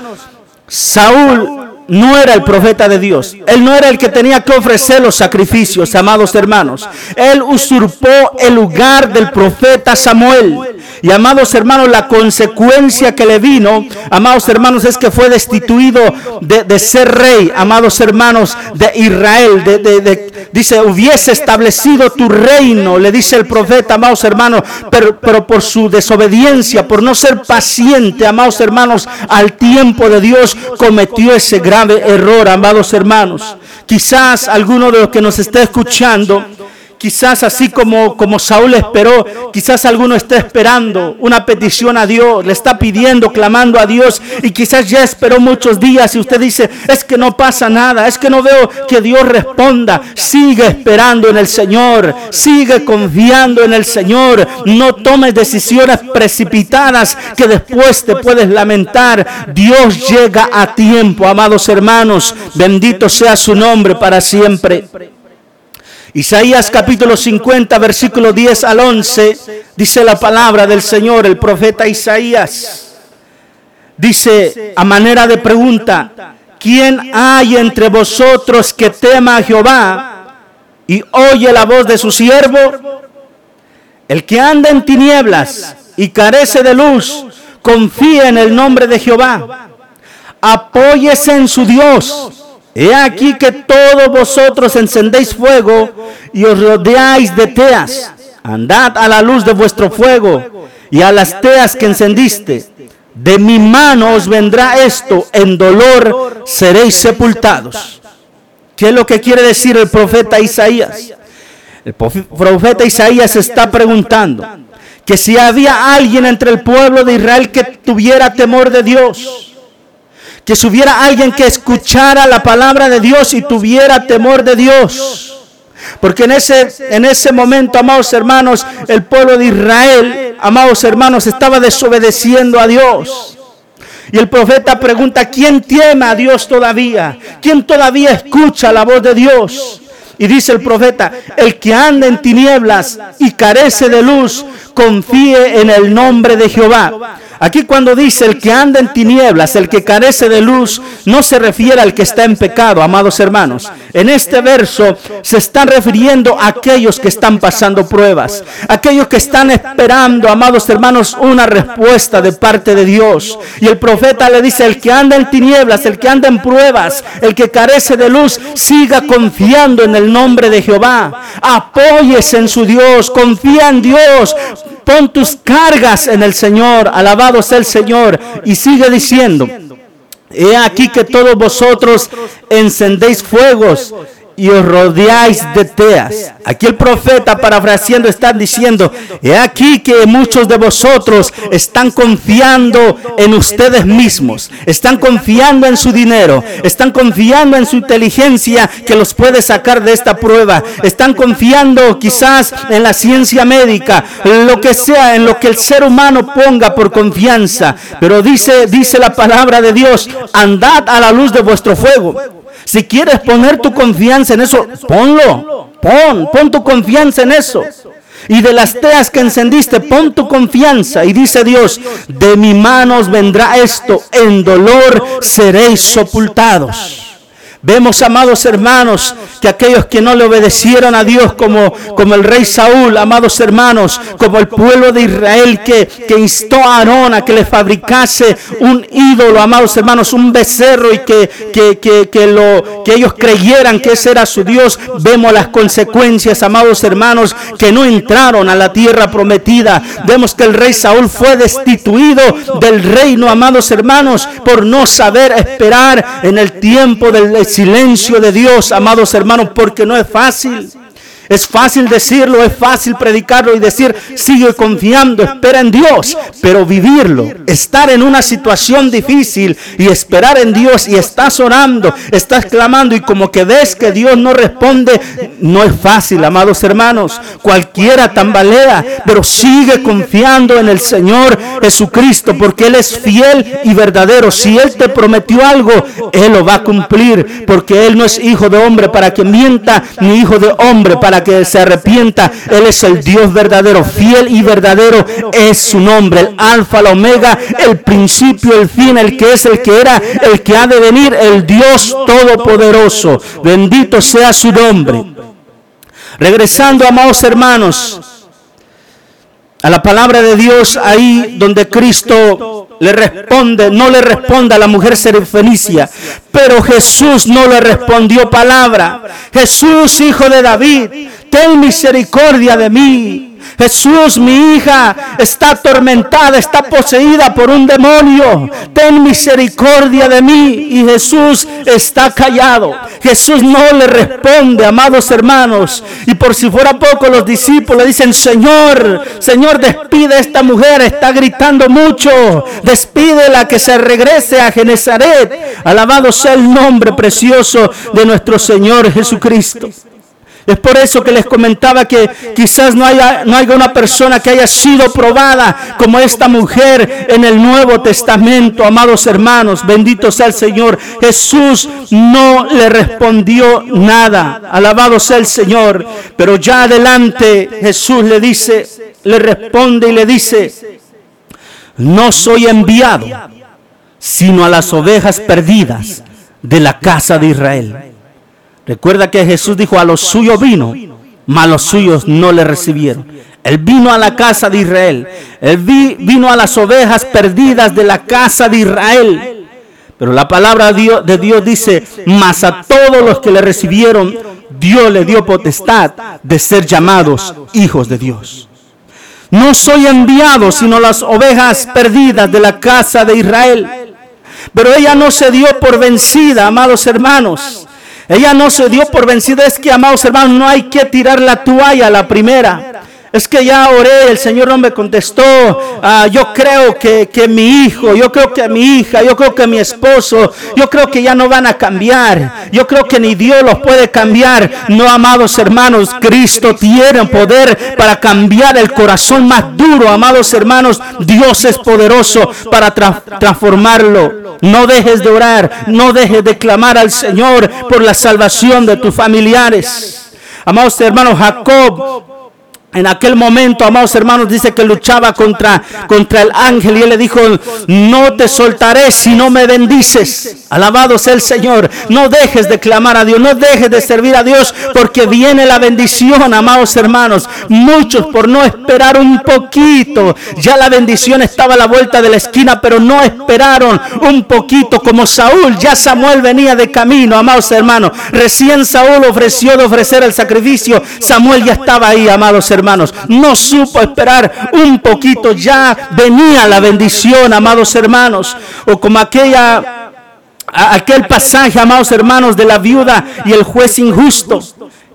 Saúl no era el profeta de Dios. Él no era el que tenía que ofrecer los sacrificios, amados hermanos. Él usurpó el lugar del profeta Samuel. Y amados hermanos, la consecuencia que le vino, amados hermanos, es que fue destituido de, ser rey, amados hermanos, de Israel. De- dice, hubiese establecido tu reino, le dice el profeta, amados hermanos, pero, pero por su desobediencia, por no ser paciente, amados hermanos, al tiempo de Dios, cometió ese grave error, amados hermanos. Quizás alguno de los que nos está escuchando, Quizás así como, como Saúl esperó, quizás alguno está esperando una petición a Dios, le está pidiendo, clamando a Dios y quizás ya esperó muchos días y usted dice, es que no pasa nada, es que no veo que Dios responda. Sigue esperando en el Señor, sigue confiando en el Señor, no tomes decisiones precipitadas que después te puedes lamentar. Dios llega a tiempo, amados hermanos, bendito sea su nombre para siempre. Isaías capítulo 50, versículo 10 al 11, dice la palabra del Señor, el profeta Isaías. Dice a manera de pregunta, ¿quién hay entre vosotros que tema a Jehová y oye la voz de su siervo? El que anda en tinieblas y carece de luz, confía en el nombre de Jehová. Apóyese en su Dios. He aquí que todos vosotros encendéis fuego y os rodeáis de teas. Andad a la luz de vuestro fuego y a las teas que encendiste. De mi mano os vendrá esto, en dolor seréis sepultados. ¿Qué es lo que quiere decir el profeta Isaías? El profe- profeta Isaías está preguntando que si había alguien entre el pueblo de Israel que tuviera temor de Dios que si hubiera alguien que escuchara la palabra de Dios y tuviera temor de Dios. Porque en ese, en ese momento, amados hermanos, el pueblo de Israel, amados hermanos, estaba desobedeciendo a Dios. Y el profeta pregunta, ¿quién teme a Dios todavía? ¿Quién todavía escucha la voz de Dios? Y dice el profeta, el que anda en tinieblas y carece de luz, confíe en el nombre de Jehová. Aquí cuando dice el que anda en tinieblas, el que carece de luz, no se refiere al que está en pecado, amados hermanos. En este verso se están refiriendo a aquellos que están pasando pruebas, aquellos que están esperando, amados hermanos, una respuesta de parte de Dios. Y el profeta le dice, el que anda en tinieblas, el que anda en pruebas, el que carece de luz, siga confiando en el nombre de Jehová. Apóyese en su Dios, confía en Dios. Pon tus cargas en el Señor, alabado sea el Señor. Y sigue diciendo, he aquí que todos vosotros encendéis fuegos y os rodeáis de teas. Aquí el profeta parafraseando está diciendo, he aquí que muchos de vosotros están confiando en ustedes mismos, están confiando en su dinero, están confiando en su inteligencia que los puede sacar de esta prueba, están confiando quizás en la ciencia médica, en lo que sea, en lo que el ser humano ponga por confianza. Pero dice, dice la palabra de Dios, andad a la luz de vuestro fuego. Si quieres poner tu confianza en eso, ponlo. Pon, pon tu confianza en eso. Y de las teas que encendiste, pon tu confianza. Y dice Dios, de mi manos vendrá esto, en dolor seréis sepultados. Vemos, amados hermanos, que aquellos que no le obedecieron a Dios como, como el rey Saúl, amados hermanos, como el pueblo de Israel que, que instó a Aarón a que le fabricase un ídolo, amados hermanos, un becerro y que, que, que, que que ellos creyeran que ese era su Dios, vemos las consecuencias, amados hermanos, que no entraron a la tierra prometida. Vemos que el rey Saúl fue destituido del reino, amados hermanos, por no saber esperar en el tiempo del silencio de Dios, amados hermanos, porque no es fácil. Es fácil decirlo, es fácil predicarlo y decir, sigue confiando, espera en Dios, pero vivirlo, estar en una situación difícil y esperar en Dios y estás orando, estás clamando y como que ves que Dios no responde, no es fácil, amados hermanos. Cualquiera tambalea, pero sigue confiando en el Señor Jesucristo porque Él es fiel y verdadero. Si Él te prometió algo, Él lo va a cumplir porque Él no es hijo de hombre para que mienta, ni hijo de hombre para que se arrepienta. Él es el Dios verdadero, fiel y verdadero es su nombre, el alfa, la omega, el principio, el fin, el que es, el que era, el que ha de venir, el Dios todopoderoso. Bendito sea su nombre. Regresando, amados hermanos, a la palabra de Dios ahí donde Cristo le responde, no le responde a la mujer fenicia, pero Jesús no le respondió palabra. Jesús, hijo de David, ten misericordia de mí. Jesús, mi hija, está atormentada, está poseída por un demonio. Ten misericordia de mí. Y Jesús está callado. Jesús no le responde, amados hermanos. Y por si fuera poco, los discípulos dicen, Señor, Señor, despide a esta mujer, está gritando mucho. Despídela que se regrese a Genezaret. Alabado sea el nombre precioso de nuestro Señor Jesucristo. Es por eso que les comentaba que quizás no haya, no haya una persona que haya sido probada como esta mujer en el Nuevo Testamento, amados hermanos. Bendito sea el Señor. Jesús no le respondió nada. Alabado sea el Señor. Pero ya adelante Jesús le dice, le responde y le dice, no soy enviado, sino a las ovejas perdidas de la casa de Israel. Recuerda que Jesús dijo, a los suyos vino, mas los suyos no le recibieron. Él vino a la casa de Israel. Él vino a las ovejas perdidas de la casa de Israel. Pero la palabra de Dios dice, mas a todos los que le recibieron, Dios le dio potestad de ser llamados hijos de Dios. No soy enviado, sino las ovejas perdidas de la casa de Israel. Pero ella no se dio por vencida, amados hermanos. Ella no se dio por vencida. Es que, amados hermanos, no hay que tirar la toalla a la primera. Es que ya oré, el Señor no me contestó. Ah, yo creo que, que, mi hijo, yo creo que mi hija, yo creo que mi esposo, yo creo que ya no van a cambiar. Yo creo que ni Dios los puede cambiar. No, amados hermanos, Cristo tiene poder para cambiar el corazón más duro, amados hermanos. Dios es poderoso para transformarlo. No dejes de orar, no dejes de clamar al Señor por la salvación de tus familiares. Amados hermanos, Jacob en aquel momento, amados hermanos, dice que luchaba contra, contra el ángel y él le dijo, no te soltaré si no me bendices. Alabado sea el Señor. No dejes de clamar a Dios, no dejes de servir a Dios porque viene la bendición, amados hermanos. Muchos por no esperar un poquito, ya la bendición estaba a la vuelta de la esquina, pero no esperaron un poquito como Saúl. Ya Samuel venía de camino, amados hermanos. Recién Saúl ofreció de ofrecer el sacrificio. Samuel ya estaba ahí, amados hermanos. No supo esperar un poquito, ya venía la bendición, amados hermanos. O como aquella, aquel pasaje, amados hermanos, de la viuda y el juez injusto.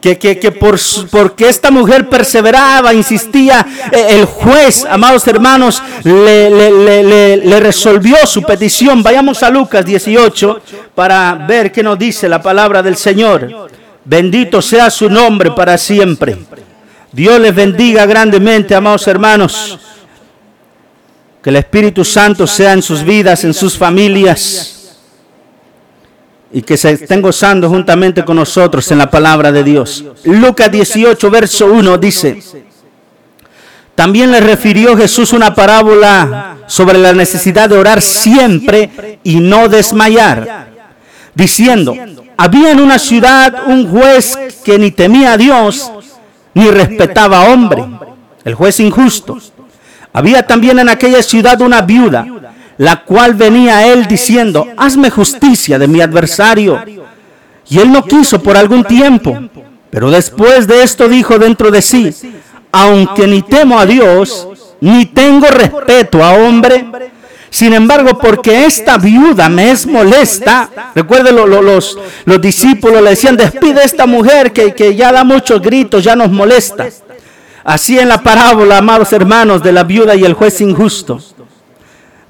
Que, que, que por, porque esta mujer perseveraba, insistía, eh, el juez, amados hermanos, le, le, le, le, resolvió su petición. Vayamos a Lucas 18 para ver qué nos dice la palabra del Señor. Bendito sea su nombre para siempre. Dios les bendiga grandemente, amados hermanos. Que el Espíritu Santo sea en sus vidas, en sus familias. Y que se estén gozando juntamente con nosotros en la palabra de Dios. Lucas 18, verso 1 dice. También le refirió Jesús una parábola sobre la necesidad de orar siempre y no desmayar, diciendo, había en una ciudad un juez que ni temía a Dios ni respetaba a hombre, el juez injusto. Había también en aquella ciudad una viuda, la cual venía a él diciendo, hazme justicia de mi adversario. Y él no quiso por algún tiempo, pero después de esto dijo dentro de sí, aunque ni temo a Dios, ni tengo respeto a hombre, sin embargo, porque esta viuda me es molesta, recuerden lo- lo- los, los discípulos le decían, despide a esta mujer que, que ya da muchos gritos, ya nos molesta. Así en la parábola, amados hermanos, de la viuda y el juez injusto.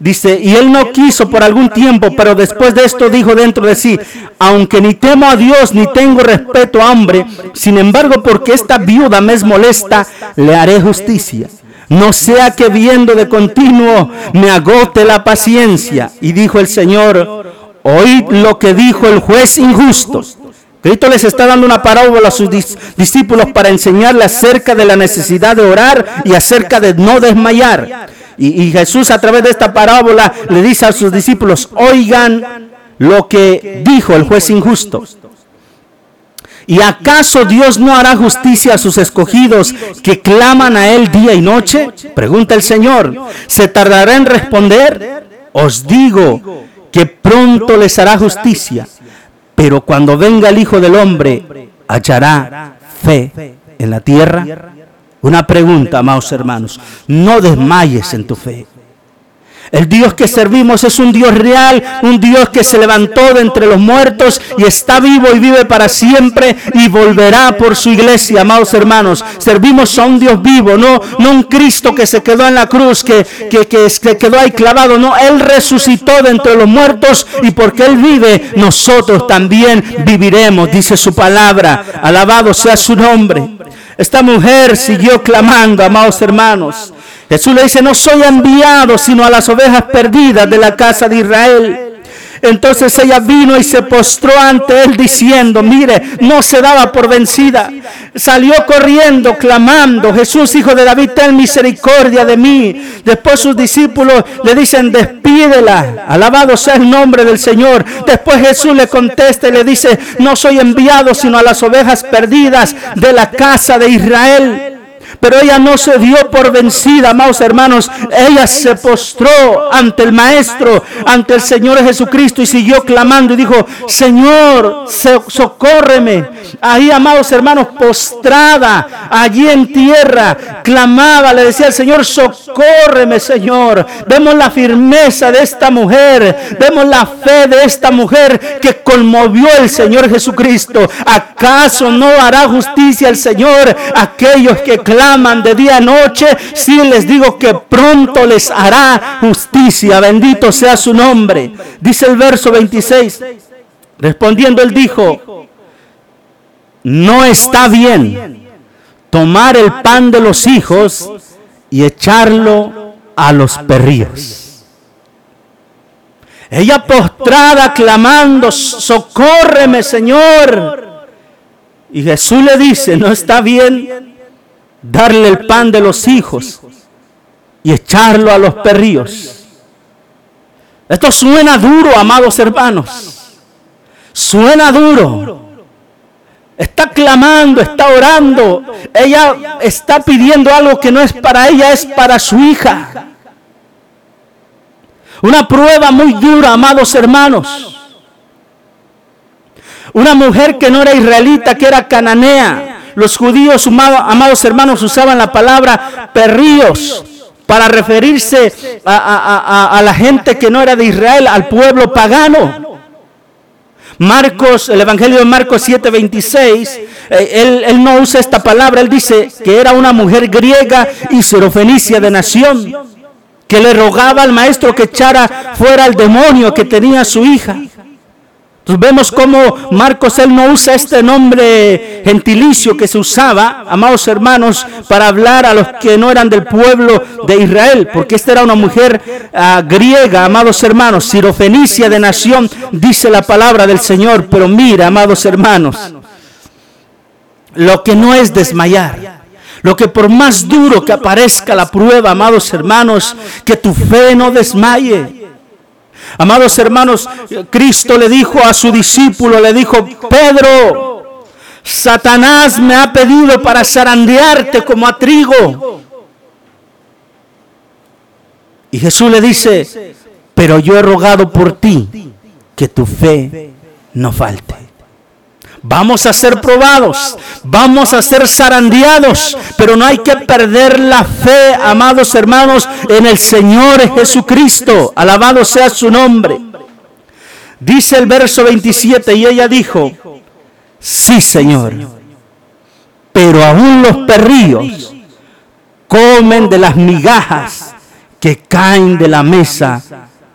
Dice, y él no quiso por algún tiempo, pero después de esto dijo dentro de sí, aunque ni temo a Dios ni tengo respeto a hombre, sin embargo porque esta viuda me es molesta, le haré justicia. No sea que viendo de continuo me agote la paciencia. Y dijo el Señor, oíd lo que dijo el juez injusto. Cristo les está dando una parábola a sus dis- discípulos para enseñarles acerca de la necesidad de orar y acerca de no desmayar. Y, Jesús a través de esta parábola le dice a sus discípulos, oigan lo que dijo el juez injusto. ¿Y acaso Dios no hará justicia a sus escogidos que claman a Él día y noche? Pregunta el Señor. ¿Se tardará en responder? Os digo que pronto les hará justicia. Pero cuando venga el Hijo del Hombre, hallará fe en la tierra. Una pregunta, amados hermanos. No desmayes en tu fe. El Dios que servimos es un Dios real, un Dios que se levantó de entre los muertos y está vivo y vive para siempre y volverá por su iglesia, amados hermanos. Servimos a un Dios vivo, no, no un Cristo que se quedó en la cruz, que, que, que se quedó ahí clavado, no, Él resucitó de entre los muertos y porque Él vive, nosotros también viviremos, dice su palabra. Alabado sea su nombre. Esta mujer siguió clamando, amados hermanos. Jesús le dice, no soy enviado sino a las ovejas perdidas de la casa de Israel. Entonces ella vino y se postró ante él diciendo, mire, no se daba por vencida. Salió corriendo, clamando, Jesús, hijo de David, ten misericordia de mí. Después sus discípulos le dicen, despídela. Alabado sea el nombre del Señor. Después Jesús le contesta y le dice, no soy enviado sino a las ovejas perdidas de la casa de Israel. Pero ella no se dio por vencida, amados hermanos. Ella se postró ante el Maestro, ante el Señor Jesucristo y siguió clamando y dijo, Señor, so- socórreme. Ahí, amados hermanos, postrada, allí en tierra, clamaba, le decía al Señor, socórreme, Señor. Vemos la firmeza de esta mujer, vemos la fe de esta mujer que conmovió el Señor Jesucristo. ¿Acaso no hará justicia el Señor a aquellos que claman de día a noche? Sí les digo que pronto les hará justicia. Bendito sea su nombre. Dice el verso 26. Respondiendo él dijo, no está bien tomar el pan de los hijos y echarlo a los perrillos. Ella postrada clamando, socórreme Señor. Y Jesús le dice, no está bien darle el pan de los hijos y echarlo a los perrillos. Esto suena duro, amados hermanos. Suena duro. Está clamando, está orando. Ella está pidiendo algo que no es para ella, es para su hija. Una prueba muy dura, amados hermanos. Una mujer que no era israelita, que era cananea. Los judíos, amado- amados hermanos, usaban la palabra perríos para referirse a, la gente que no era de Israel, al pueblo pagano. Marcos, el Evangelio de Marcos 7:26, eh, él, él no usa esta palabra, él dice que era una mujer griega y serofenicia de nación, que le rogaba al maestro que echara fuera al demonio que tenía su hija. Vemos cómo Marcos él no usa este nombre gentilicio que se usaba, amados hermanos, para hablar a los que no eran del pueblo de Israel, porque esta era una mujer ah, griega, amados hermanos, sirofenicia de nación, dice la palabra del Señor. Pero mira, amados hermanos, lo que no es desmayar. Lo que por más duro que aparezca la prueba, amados hermanos, que tu fe no desmaye. Amados hermanos, Cristo le dijo a su discípulo, le dijo, Pedro, Satanás me ha pedido para zarandearte como a trigo. Y Jesús le dice, pero yo he rogado por ti que tu fe no falte. Vamos a ser probados, vamos a ser zarandeados, pero no hay que perder la fe, amados hermanos, en el Señor Jesucristo. Alabado sea su nombre. Dice el verso 27, y ella dijo, sí Señor, pero aún los perrillos comen de las migajas que caen de la mesa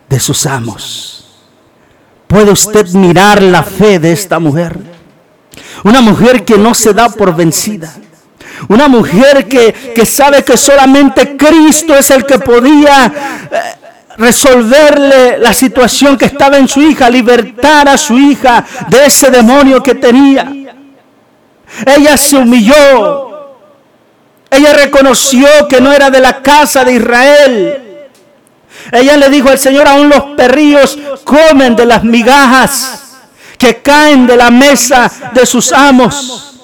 de sus amos. ¿Puede usted mirar la fe de esta mujer? Una mujer que no se da por vencida. Una mujer que, que sabe que solamente Cristo es el que podía eh, resolverle la situación que estaba en su hija, libertar a su hija de ese demonio que tenía. Ella se humilló. Ella reconoció que no era de la casa de Israel. Ella le dijo al Señor, aún los perrillos comen de las migajas que caen de la mesa de sus amos.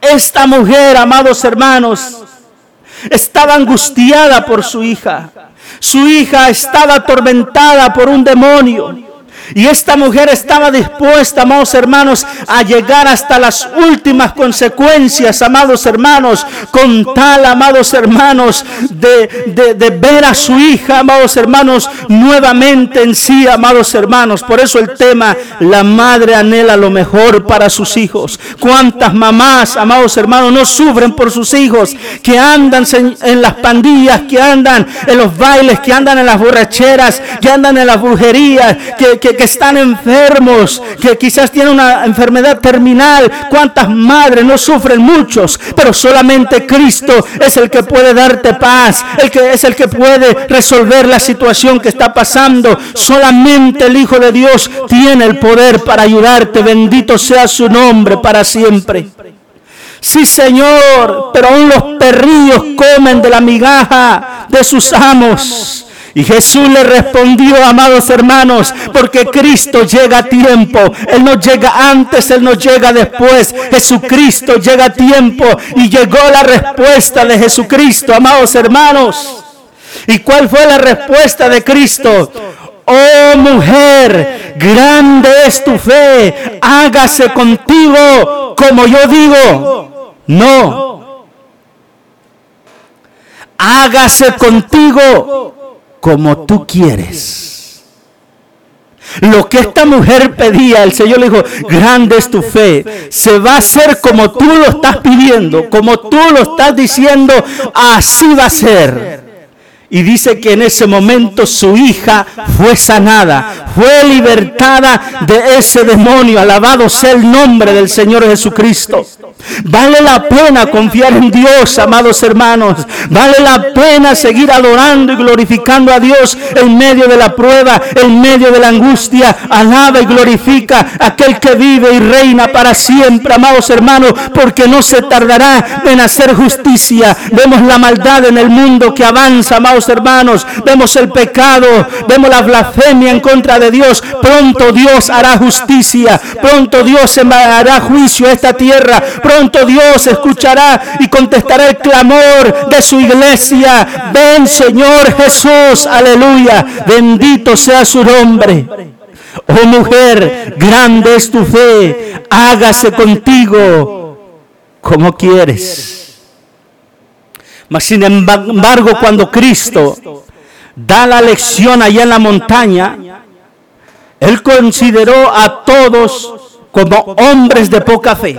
Esta mujer, amados hermanos, estaba angustiada por su hija. Su hija estaba atormentada por un demonio. Y esta mujer estaba dispuesta, amados hermanos, a llegar hasta las últimas consecuencias, amados hermanos, con tal, amados hermanos, de, de, ver a su hija, amados hermanos, nuevamente en sí, amados hermanos. Por eso el tema, la madre anhela lo mejor para sus hijos. ¿Cuántas mamás, amados hermanos, no sufren por sus hijos, que andan en las pandillas, que andan en los bailes, que andan en las borracheras, que andan en las brujerías, que, que que están enfermos, que quizás tienen una enfermedad terminal. ¿Cuántas madres no sufren muchos? Pero solamente Cristo es el que puede darte paz, el que es el que puede resolver la situación que está pasando. Solamente el Hijo de Dios tiene el poder para ayudarte. Bendito sea su nombre para siempre. Sí, Señor, pero aún los perrillos comen de la migaja de sus amos. Y Jesús le respondió, amados hermanos, porque Cristo llega a tiempo. Él no llega antes, Él no llega después. Jesucristo llega a tiempo y llegó la respuesta de Jesucristo, amados hermanos. ¿Y cuál fue la respuesta de Cristo? Oh mujer, grande es tu fe, hágase contigo como yo digo. No, hágase contigo como tú quieres. Lo que esta mujer pedía, el Señor le dijo, grande es tu fe, se va a hacer como tú lo estás pidiendo, como tú lo estás diciendo, así va a ser. Y dice que en ese momento su hija fue sanada, fue libertada de ese demonio. Alabado sea el nombre del Señor Jesucristo. Vale la pena confiar en Dios, amados hermanos. Vale la pena seguir adorando y glorificando a Dios en medio de la prueba, en medio de la angustia. Alaba y glorifica a aquel que vive y reina para siempre, amados hermanos, porque no se tardará en hacer justicia. Vemos la maldad en el mundo que avanza, amados hermanos, vemos el pecado, vemos la blasfemia en contra de Dios. Pronto Dios hará justicia, pronto Dios hará juicio a esta tierra, pronto Dios escuchará y contestará el clamor de su iglesia. Ven Señor Jesús, aleluya, bendito sea su nombre. Oh mujer, grande es tu fe, hágase contigo como quieres. Mas sin embargo, cuando Cristo da la lección allá en la montaña, Él consideró a todos como hombres de poca fe.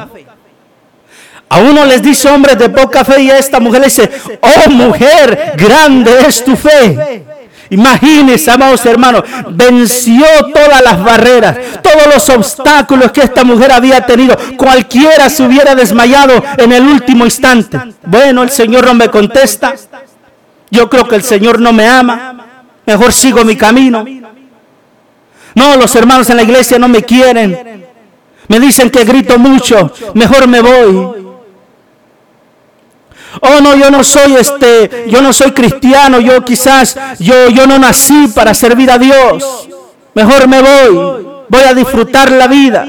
A uno les dice hombres de poca fe y a esta mujer le dice, oh mujer, grande es tu fe. Imagínense, amados hermanos, venció todas las barreras, todos los obstáculos que esta mujer había tenido. Cualquiera se hubiera desmayado en el último instante. Bueno, el Señor no me contesta. Yo creo que el Señor no me ama. Mejor sigo mi camino. No, los hermanos en la iglesia no me quieren. Me dicen que grito mucho. Mejor me voy. Oh no, yo no soy este, yo no soy cristiano, yo quizás yo yo no nací para servir a Dios. Mejor me voy, voy a disfrutar la vida.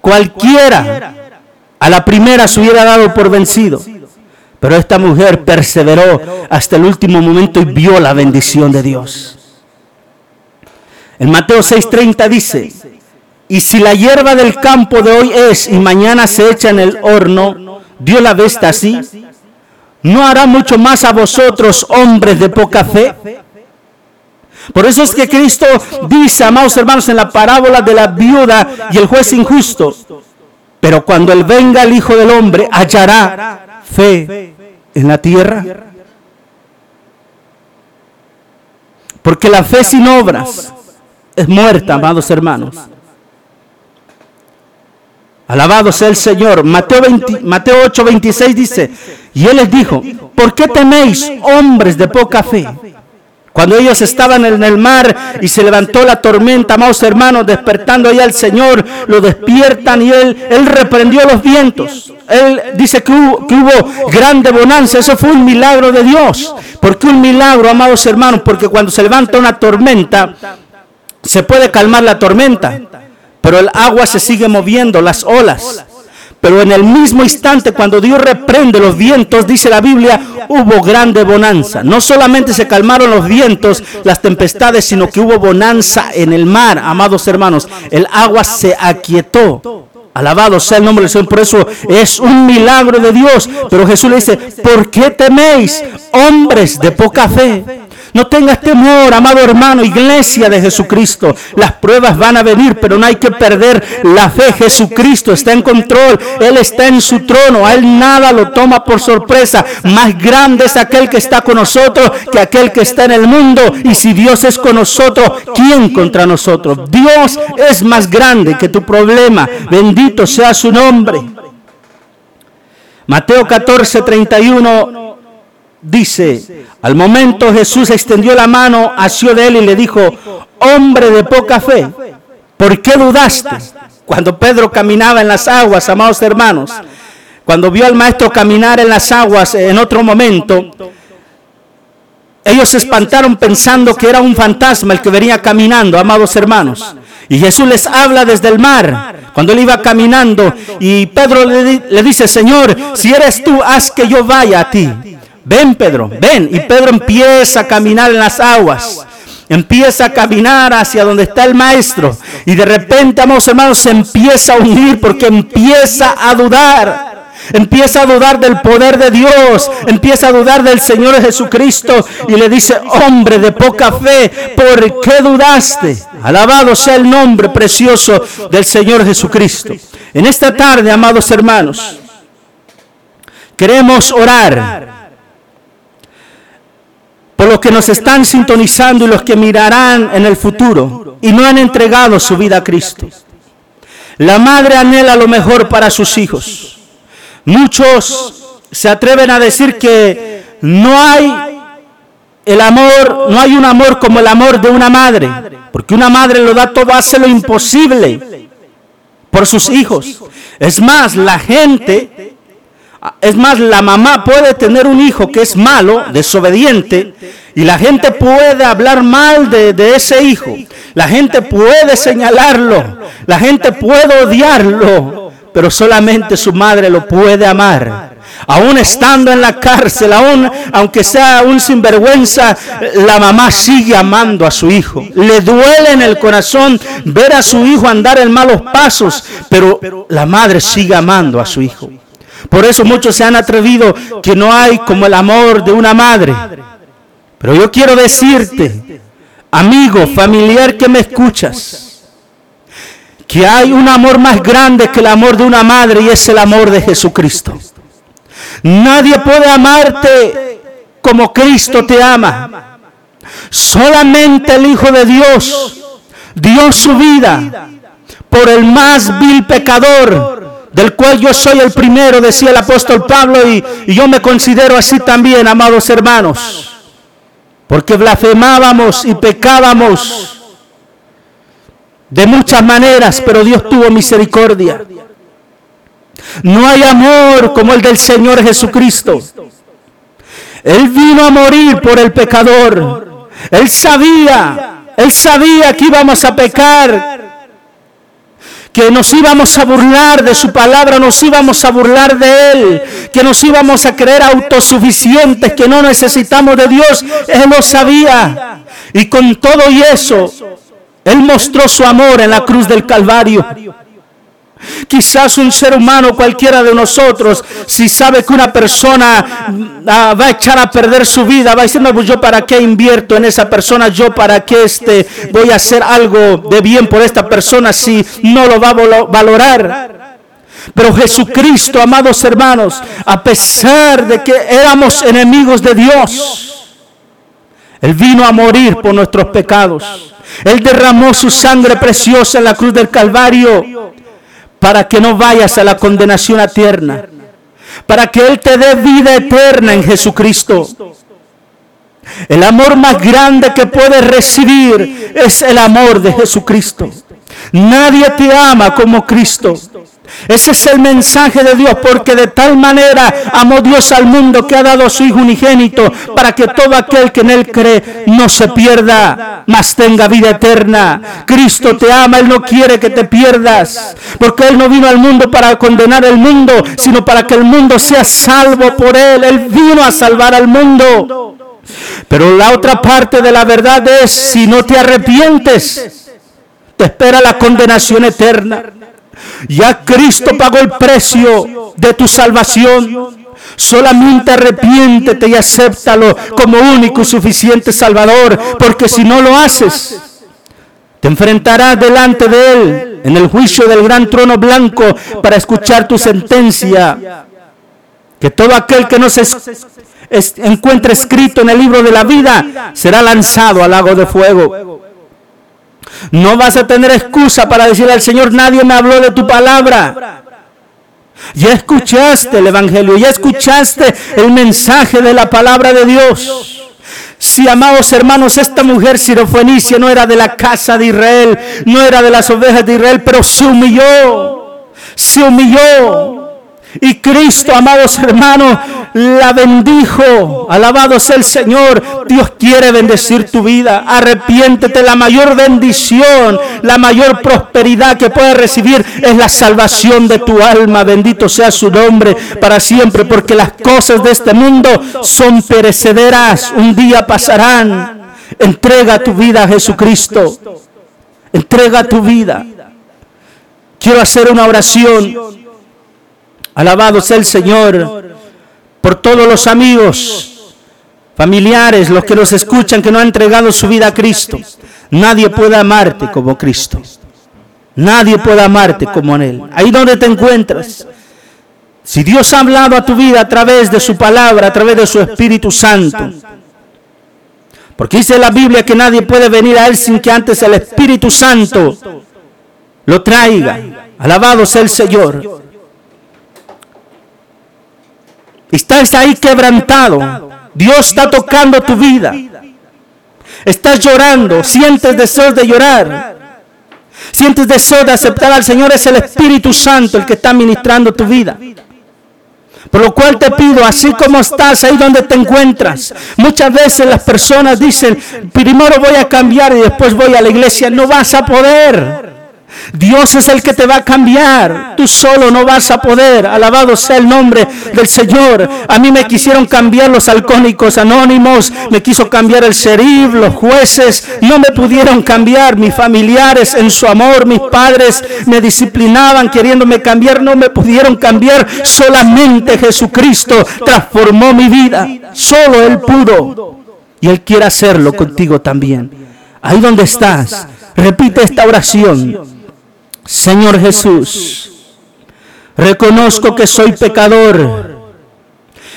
Cualquiera a la primera se hubiera dado por vencido. Pero esta mujer perseveró hasta el último momento y vio la bendición de Dios. En Mateo 6:30 dice, y si la hierba del campo de hoy es y mañana se echa en el horno, Dios la vesta así, ¿no hará mucho más a vosotros, hombres de poca fe? Por eso es que Cristo dice, amados hermanos, en la parábola de la viuda y el juez injusto, pero cuando Él venga el Hijo del Hombre, hallará fe en la tierra. Porque la fe sin obras es muerta, amados hermanos. Alabado sea el Señor. Mateo, 20 Mateo 8, 26 dice, y Él les dijo, ¿por qué teméis, hombres de poca fe? Cuando ellos estaban en el mar y se levantó la tormenta, amados hermanos, despertando ahí al Señor, lo despiertan y Él, él reprendió los vientos. Él dice que hubo, que hubo grande bonanza, eso fue un milagro de Dios. ¿Por qué un milagro, amados hermanos? Porque cuando se levanta una tormenta, se puede calmar la tormenta, pero el agua se sigue moviendo, las olas. Pero en el mismo instante, cuando Dios reprende los vientos, dice la Biblia, hubo grande bonanza. No solamente se calmaron los vientos, las tempestades, sino que hubo bonanza en el mar, amados hermanos. El agua se aquietó. Alabado sea el nombre del Señor. Por eso es un milagro de Dios. Pero Jesús le dice, ¿por qué teméis, hombres de poca fe? No tengas temor, amado hermano, iglesia de Jesucristo. Las pruebas van a venir, pero no hay que perder la fe. Jesucristo está en control. Él está en su trono. A Él nada lo toma por sorpresa. Más grande es aquel que está con nosotros que aquel que está en el mundo. Y si Dios es con nosotros, ¿quién contra nosotros? Dios es más grande que tu problema. Bendito sea su nombre. Mateo 14, 31 dice, al momento Jesús extendió la mano, asió de él y le dijo, hombre de poca fe, ¿por qué dudaste? Cuando Pedro caminaba en las aguas, amados hermanos, cuando vio al maestro caminar en las aguas en otro momento, ellos se espantaron pensando que era un fantasma el que venía caminando, amados hermanos. Y Jesús les habla desde el mar, cuando él iba caminando, y Pedro le, le dice, Señor, si eres tú, haz que yo vaya a ti. Ven, Pedro, ven. Y Pedro empieza a caminar en las aguas. Empieza a caminar hacia donde está el maestro. Y de repente, amados hermanos, se empieza a hundir porque empieza a dudar. Empieza a dudar del poder de Dios. Empieza a dudar del Señor Jesucristo. Y le dice, hombre de poca fe, ¿por qué dudaste? Alabado sea el nombre precioso del Señor Jesucristo. En esta tarde, amados hermanos, queremos orar por los que nos están sintonizando y los que mirarán en el futuro y no han entregado su vida a Cristo. La madre anhela lo mejor para sus hijos. Muchos se atreven a decir que no hay el amor, no hay un amor como el amor de una madre, porque una madre lo da todo, hace lo imposible por sus hijos. Es más, la gente es más, la mamá puede tener un hijo que es malo, desobediente, y la gente puede hablar mal de, ese hijo. La gente puede señalarlo, la gente puede odiarlo, pero solamente su madre lo puede amar. Aún estando en la cárcel, aún aunque sea un sinvergüenza, la mamá sigue amando a su hijo. Le duele en el corazón ver a su hijo andar en malos pasos, pero la madre sigue amando a su hijo. Por eso muchos se han atrevido que no hay como el amor de una madre. Pero yo quiero decirte, amigo, familiar que me escuchas, que hay un amor más grande que el amor de una madre y es el amor de Jesucristo. Nadie puede amarte como Cristo te ama. Solamente el Hijo de Dios dio su vida por el más vil pecador del cual yo soy el primero, decía el apóstol Pablo, y, yo me considero así también, amados hermanos, porque blasfemábamos y pecábamos de muchas maneras, pero Dios tuvo misericordia. No hay amor como el del Señor Jesucristo. Él vino a morir por el pecador. Él sabía, él sabía que íbamos a pecar, que nos íbamos a burlar de su palabra, nos íbamos a burlar de Él, que nos íbamos a creer autosuficientes, que no necesitamos de Dios. Él lo sabía. Y con todo y eso, Él mostró su amor en la cruz del Calvario. Quizás un ser humano, cualquiera de nosotros, si sabe que una persona ah, va a echar a perder su vida, va no, pues yo para qué invierto en esa persona, yo para qué este, voy a hacer algo de bien por esta persona si no lo va a valo- valorar. Pero Jesucristo, amados hermanos, a pesar de que éramos enemigos de Dios, Él vino a morir por nuestros pecados. Él derramó su sangre preciosa en la cruz del Calvario para que no vayas a la condenación eterna, para que Él te dé vida eterna en Jesucristo. El amor más grande que puedes recibir es el amor de Jesucristo. Nadie te ama como Cristo. Ese es el mensaje de Dios, porque de tal manera amó Dios al mundo que ha dado a su Hijo unigénito para que todo aquel que en Él cree no se pierda, mas tenga vida eterna. Cristo te ama, Él no quiere que te pierdas, porque Él no vino al mundo para condenar el mundo, sino para que el mundo sea salvo por Él. Él vino a salvar al mundo. Pero la otra parte de la verdad es, si no te arrepientes, te espera la condenación eterna. Ya Cristo pagó el precio de tu salvación. Solamente arrepiéntete y acéptalo como único y suficiente Salvador, porque si no lo haces, te enfrentarás delante de Él en el juicio del gran trono blanco para escuchar tu sentencia. Que todo aquel que no se encuentre escrito en el libro de la vida será lanzado al lago de fuego. No vas a tener excusa para decirle al Señor, nadie me habló de tu palabra. Ya escuchaste el Evangelio, ya escuchaste el mensaje de la palabra de Dios. Si, amados hermanos, esta mujer sirofenicia no era de la casa de Israel, no era de las ovejas de Israel, pero se humilló, se humilló. Y Cristo, amados hermanos, la bendijo. Alabado sea el Señor. Dios quiere bendecir tu vida. Arrepiéntete. La mayor bendición, la mayor prosperidad que puedes recibir es la salvación de tu alma. Bendito sea su nombre para siempre, porque las cosas de este mundo son perecederas. Un día pasarán. Entrega tu vida a Jesucristo. Entrega tu vida. Quiero hacer una oración. Alabado sea el Señor por todos los amigos, familiares, los que nos escuchan, que no han entregado su vida a Cristo. Nadie puede amarte como Cristo. Nadie puede amarte como Él. Ahí donde te encuentras. Si Dios ha hablado a tu vida a través de su palabra, a través de su Espíritu Santo. Porque dice la Biblia que nadie puede venir a Él sin que antes el Espíritu Santo lo traiga. Alabado sea el Señor. Estás ahí quebrantado. Dios está tocando tu vida. Estás llorando. Sientes deseos de llorar. Sientes deseo de aceptar al Señor. Es el Espíritu Santo el que está ministrando tu vida. Por lo cual te pido, así como estás ahí donde te encuentras, muchas veces las personas dicen, primero voy a cambiar y después voy a la iglesia. No vas a poder. Dios es el que te va a cambiar. Tú solo no vas a poder. Alabado sea el nombre del Señor. A mí me quisieron cambiar los alcohólicos anónimos. Me quiso cambiar el sheriff, los jueces. No me pudieron cambiar mis familiares en su amor. Mis padres me disciplinaban queriéndome cambiar. No me pudieron cambiar. Solamente Jesucristo transformó mi vida. Solo Él pudo. Y Él quiere hacerlo contigo también. Ahí donde estás. Repite esta oración. Señor Jesús, reconozco que soy pecador,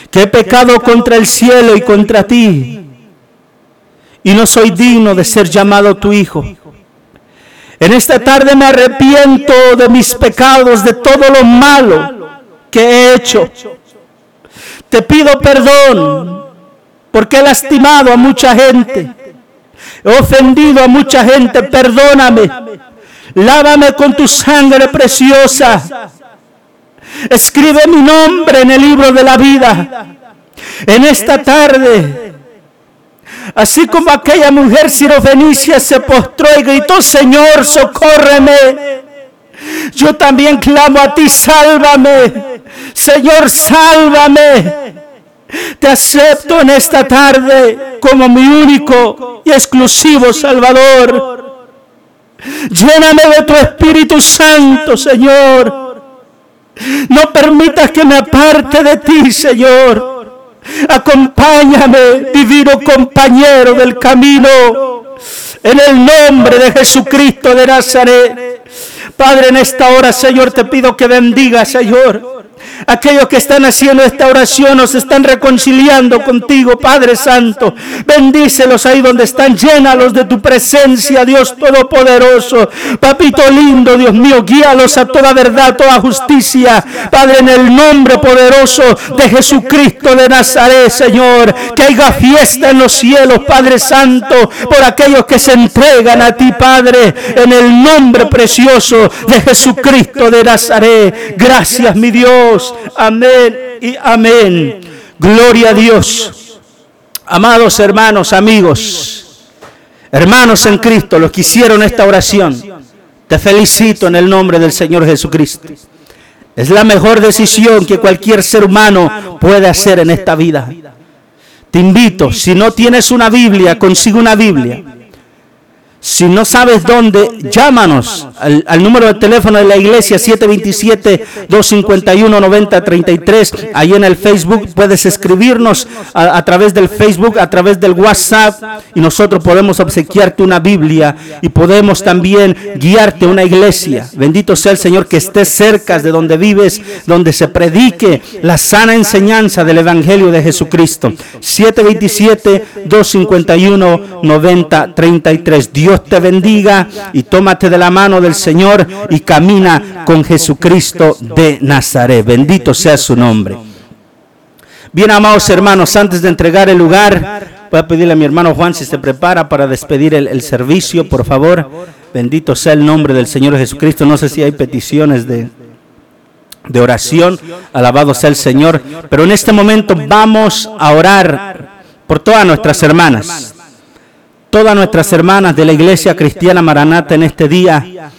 que he pecado contra el cielo y contra ti, y no soy digno de ser llamado tu hijo. En esta tarde me arrepiento de mis pecados, de todo lo malo que he hecho. Te pido perdón porque he lastimado a mucha gente, he ofendido a mucha gente, perdóname. Lávame con tu sangre preciosa. Escribe mi nombre en el libro de la vida. En esta tarde, así como aquella mujer sirofenicia se postró y gritó, Señor, socórreme. Yo también clamo a ti, sálvame. Señor, sálvame. Te acepto en esta tarde como mi único y exclusivo Salvador. Lléname de tu Espíritu Santo, Señor. No permitas que me aparte de ti, Señor. Acompáñame, divino compañero del camino. En el nombre de Jesucristo de Nazaret. Padre, en esta hora, Señor, te pido que bendiga, Señor. Aquellos que están haciendo esta oración nos están reconciliando contigo, Padre Santo. Bendícelos ahí donde están, llénalos de tu presencia, Dios Todopoderoso. Papito lindo, Dios mío, guíalos a toda verdad, toda justicia. Padre, en el nombre poderoso de Jesucristo de Nazaret, Señor. Que haya fiesta en los cielos, Padre Santo, por aquellos que se entregan a ti, Padre, en el nombre precioso de Jesucristo de Nazaret. Gracias, mi Dios. Amén y amén. Gloria a Dios. Amados hermanos, amigos, hermanos en Cristo, los que hicieron esta oración, te felicito en el nombre del Señor Jesucristo. Es la mejor decisión que cualquier ser humano puede hacer en esta vida. Te invito, si no tienes una Biblia, consigue una Biblia. Si no sabes dónde, llámanos al, al número de teléfono de la iglesia 727-251-9033. Ahí en el Facebook puedes escribirnos a, a través del Facebook, a través del WhatsApp y nosotros podemos obsequiarte una Biblia y podemos también guiarte a una iglesia. Bendito sea el Señor que estés cerca de donde vives, donde se predique la sana enseñanza del Evangelio de Jesucristo. 727-251-9033. Dios te bendiga y tómate de la mano del Señor y camina con Jesucristo de Nazaret. Bendito sea su nombre. Bien, amados hermanos, antes de entregar el lugar, voy a pedirle a mi hermano Juan si se prepara para despedir el, el servicio, por favor. Bendito sea el nombre del Señor Jesucristo. No sé si hay peticiones de, de oración. Alabado sea el Señor. Pero en este momento vamos a orar por todas nuestras hermanas todas nuestras hermanas de la iglesia cristiana Maranata en este día,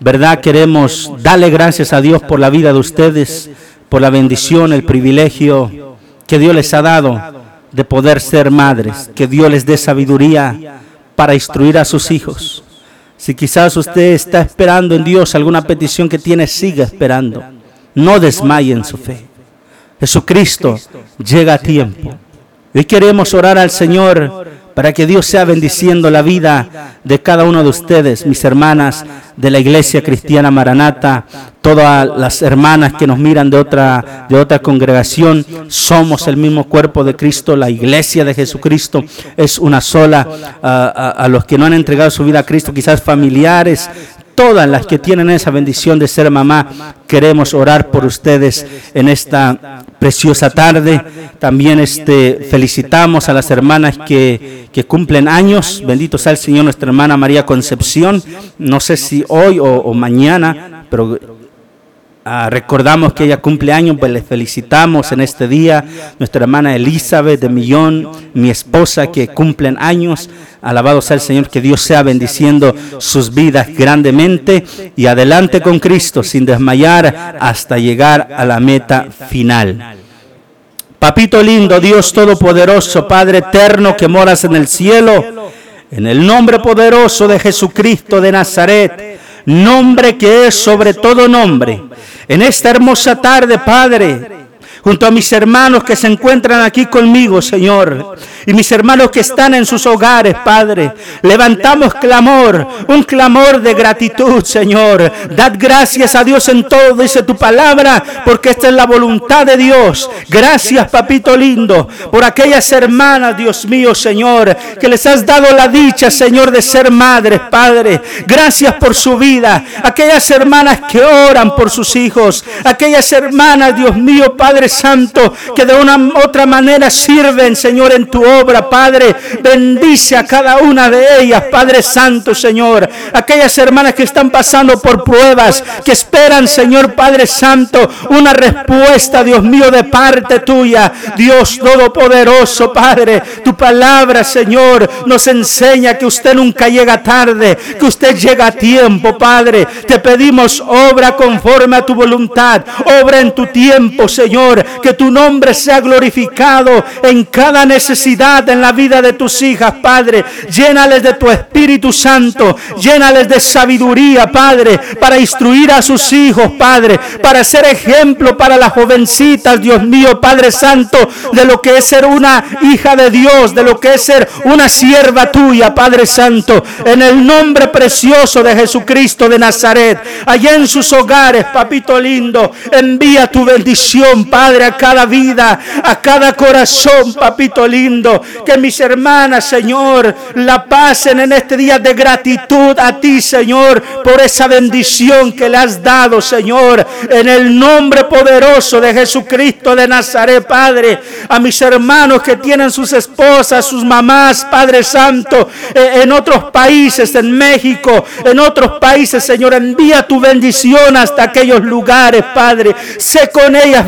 ¿verdad? Queremos darle gracias a Dios por la vida de ustedes, por la bendición, el privilegio que Dios les ha dado de poder ser madres, que Dios les dé sabiduría para instruir a sus hijos. Si quizás usted está esperando en Dios alguna petición que tiene, siga esperando. No desmaye en su fe. Jesucristo llega a tiempo. Hoy queremos orar al Señor para que Dios sea bendiciendo la vida de cada uno de ustedes, mis hermanas de la Iglesia Cristiana Maranata, todas las hermanas que nos miran de otra, de otra congregación, somos el mismo cuerpo de Cristo, la Iglesia de Jesucristo es una sola, a, a- a los que no han entregado su vida a Cristo, quizás familiares, todas las que tienen esa bendición de ser mamá, queremos orar por ustedes en esta preciosa tarde. También este, felicitamos a las hermanas que, cumplen años. Bendito sea el Señor, nuestra hermana María Concepción. No sé si hoy o mañana, pero Ah, recordamos que ella cumple años, pues le felicitamos en este día. Nuestra hermana Elizabeth de Millón, mi esposa que cumplen años. Alabado sea el Señor, que Dios sea bendiciendo sus vidas grandemente y adelante con Cristo sin desmayar hasta llegar a la meta final. Papito lindo, Dios Todopoderoso, Padre eterno que moras en el cielo, en el nombre poderoso de Jesucristo de Nazaret, nombre que es sobre todo nombre. En esta hermosa tarde, Padre, junto a mis hermanos que se encuentran aquí conmigo, Señor, y mis hermanos que están en sus hogares, Padre, levantamos clamor, un clamor de gratitud, Señor. Dad gracias a Dios en todo, dice tu palabra, porque esta es la voluntad de Dios. Gracias, papito lindo, por aquellas hermanas, Dios mío, Señor, que les has dado la dicha, Señor, de ser madres, Padre. Gracias por su vida. Aquellas hermanas que oran por sus hijos, aquellas hermanas, Dios mío, Padre Santo, que de una otra manera sirven, Señor, en tu obra, Padre. Bendice a cada una de ellas, Padre Santo, Señor. Aquellas hermanas que están pasando por pruebas, que esperan, Señor Padre Santo, una respuesta, Dios mío, de parte tuya. Dios Todopoderoso, Padre, tu palabra, Señor, nos enseña que usted nunca llega tarde, que usted llega a tiempo, Padre. Te pedimos obra conforme a tu voluntad, obra en tu tiempo, Señor, que tu nombre sea glorificado en cada necesidad en la vida de tus hijas, Padre. Llénales de tu Espíritu Santo, llénales de sabiduría, Padre, para instruir a sus hijos, Padre, para ser ejemplo para las jovencitas, Dios mío, Padre Santo, de lo que es ser una hija de Dios, de lo que es ser una sierva tuya, Padre Santo, en el nombre precioso de Jesucristo de Nazaret, allá en sus hogares, papito lindo, envía tu bendición, Padre, a cada vida, a cada corazón, papito lindo, que mis hermanas, Señor, la pasen en este día de gratitud a ti, Señor, por esa bendición que le has dado, Señor, en el nombre poderoso de Jesucristo de Nazaret, Padre, a mis hermanos que tienen sus esposas, sus mamás, Padre Santo, eh, en otros países, en México, en otros países, Señor, envía tu bendición hasta aquellos lugares, Padre. Sé con ellas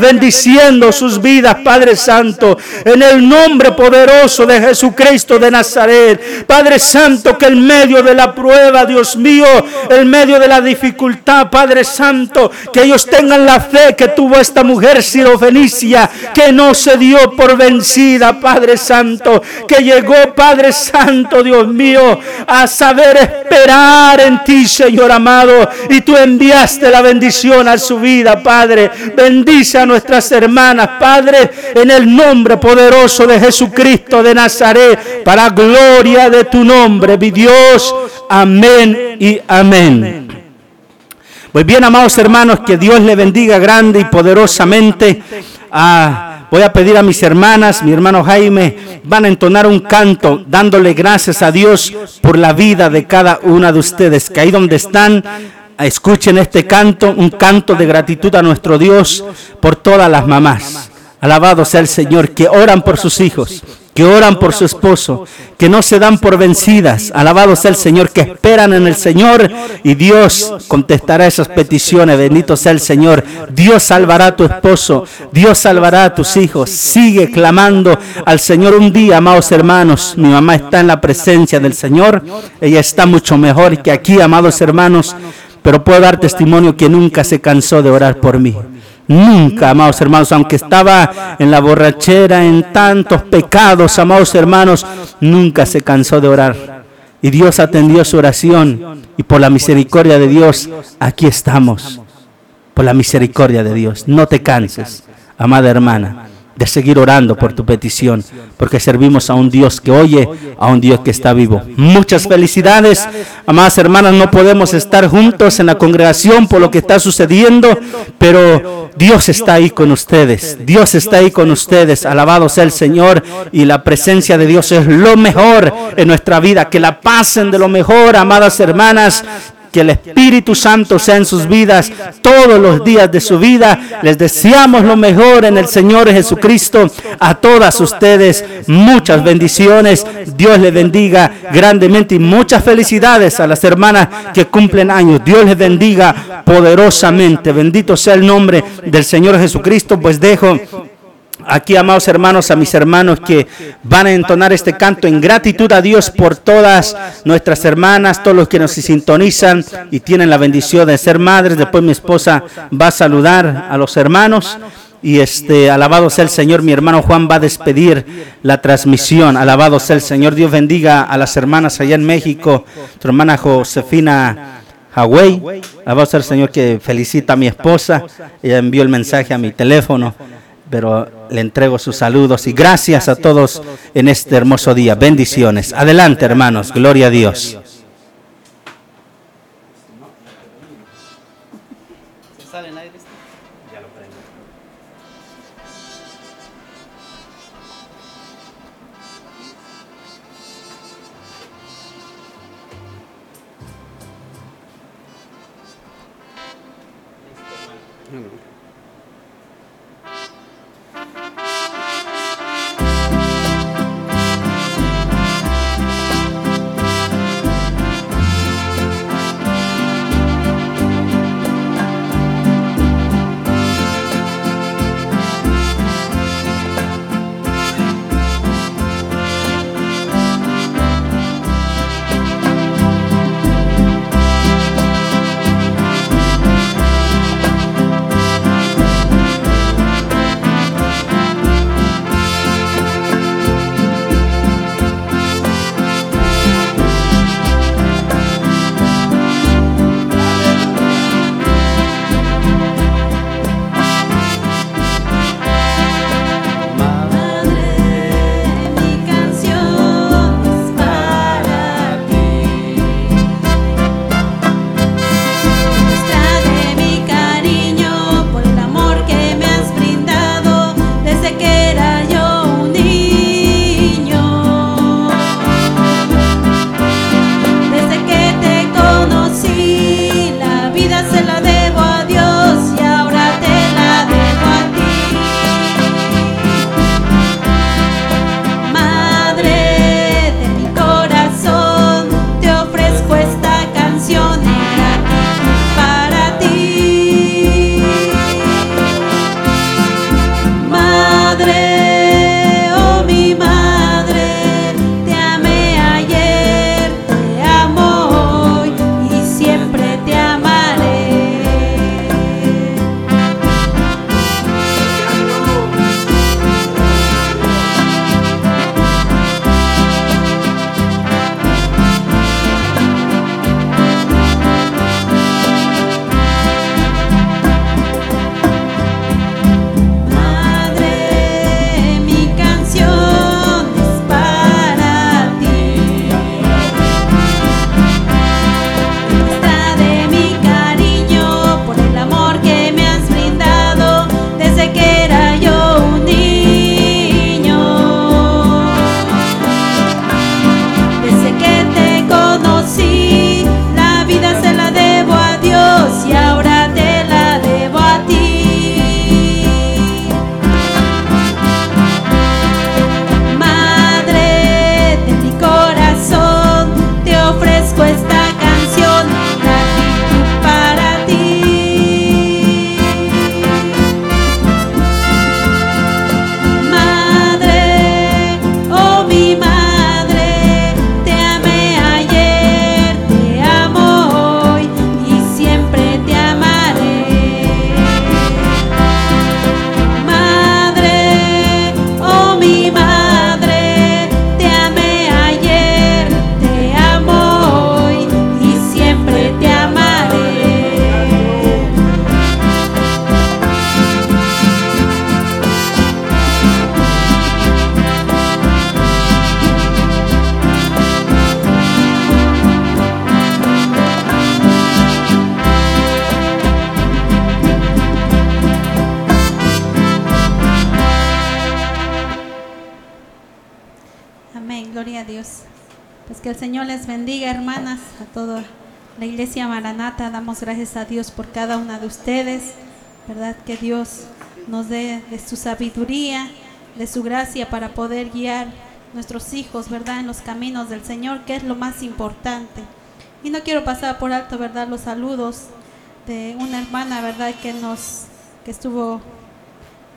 bendiciendo sus vidas, Padre Santo, en el nombre poderoso de Jesucristo de Nazaret. Padre Santo, que en medio de la prueba, Dios mío, en medio de la dificultad, Padre Santo, que ellos tengan la fe que tuvo esta mujer sirofenicia, que no se dio por vencida, Padre Santo, que llegó, Padre Santo, Dios mío, a saber esperar en ti, Señor amado, y tú enviaste la bendición a su vida, Padre. Bendice a nuestras hermanas, Padre, en el nombre poderoso de Jesucristo de Nazaret, para gloria de tu nombre, mi Dios. Amén y amén. Pues bien, amados hermanos, que Dios le bendiga grande y poderosamente. Ah, voy a pedir a mis hermanas, mi hermano Jaime, van a entonar un canto dándole gracias a Dios por la vida de cada una de ustedes, que ahí donde están, escuchen este canto, un canto de gratitud a nuestro Dios por todas las mamás. Alabado sea el Señor, que oran por sus hijos, que oran por su esposo, que no se dan por vencidas. Alabado sea el Señor, que esperan en el Señor y Dios contestará esas peticiones. Bendito sea el Señor. Dios salvará a tu esposo, Dios salvará a tus hijos. Sigue clamando al Señor un día, amados hermanos. Mi mamá está en la presencia del Señor. Ella está mucho mejor que aquí, amados hermanos. Pero puedo dar testimonio que nunca se cansó de orar por mí. Nunca, amados hermanos, aunque estaba en la borrachera, en tantos pecados, amados hermanos, nunca se cansó de orar. Y Dios atendió su oración y por la misericordia de Dios, aquí estamos. Por la misericordia de Dios. No te canses, amada hermana, de seguir orando por tu petición, porque servimos a un Dios que oye, a un Dios que está vivo. Muchas felicidades, amadas hermanas, no podemos estar juntos en la congregación por lo que está sucediendo, pero Dios está ahí con ustedes, Dios está ahí con ustedes, alabado sea el Señor, y la presencia de Dios es lo mejor en nuestra vida, que la pasen de lo mejor, amadas hermanas, que el Espíritu Santo sea en sus vidas todos los días de su vida. Les deseamos lo mejor en el Señor Jesucristo. A todas ustedes muchas bendiciones. Dios les bendiga grandemente y muchas felicidades a las hermanas que cumplen años. Dios les bendiga poderosamente. Bendito sea el nombre del Señor Jesucristo. Pues dejo aquí, amados hermanos, a mis hermanos que van a entonar este canto en gratitud a Dios por todas nuestras hermanas, todos los que nos sintonizan y tienen la bendición de ser madres. Después mi esposa va a saludar a los hermanos. Y este, alabado sea el Señor, mi hermano Juan va a despedir la transmisión. Alabado sea el Señor, Dios bendiga a las hermanas allá en México, tu hermana Josefina Hawái. Alabado sea el Señor que felicita a mi esposa. Ella envió el mensaje a mi teléfono pero le entrego sus saludos y gracias a todos en este hermoso día. Bendiciones. Adelante, hermanos. Gloria a Dios. Iglesia Maranata. Damos gracias a Dios por cada una de ustedes. ¿Verdad? Que Dios nos dé de su sabiduría, de su gracia para poder guiar nuestros hijos, ¿verdad? En los caminos del Señor, que es lo más importante. Y no quiero pasar por alto, ¿verdad? Los saludos de una hermana, ¿verdad? Que nos, que estuvo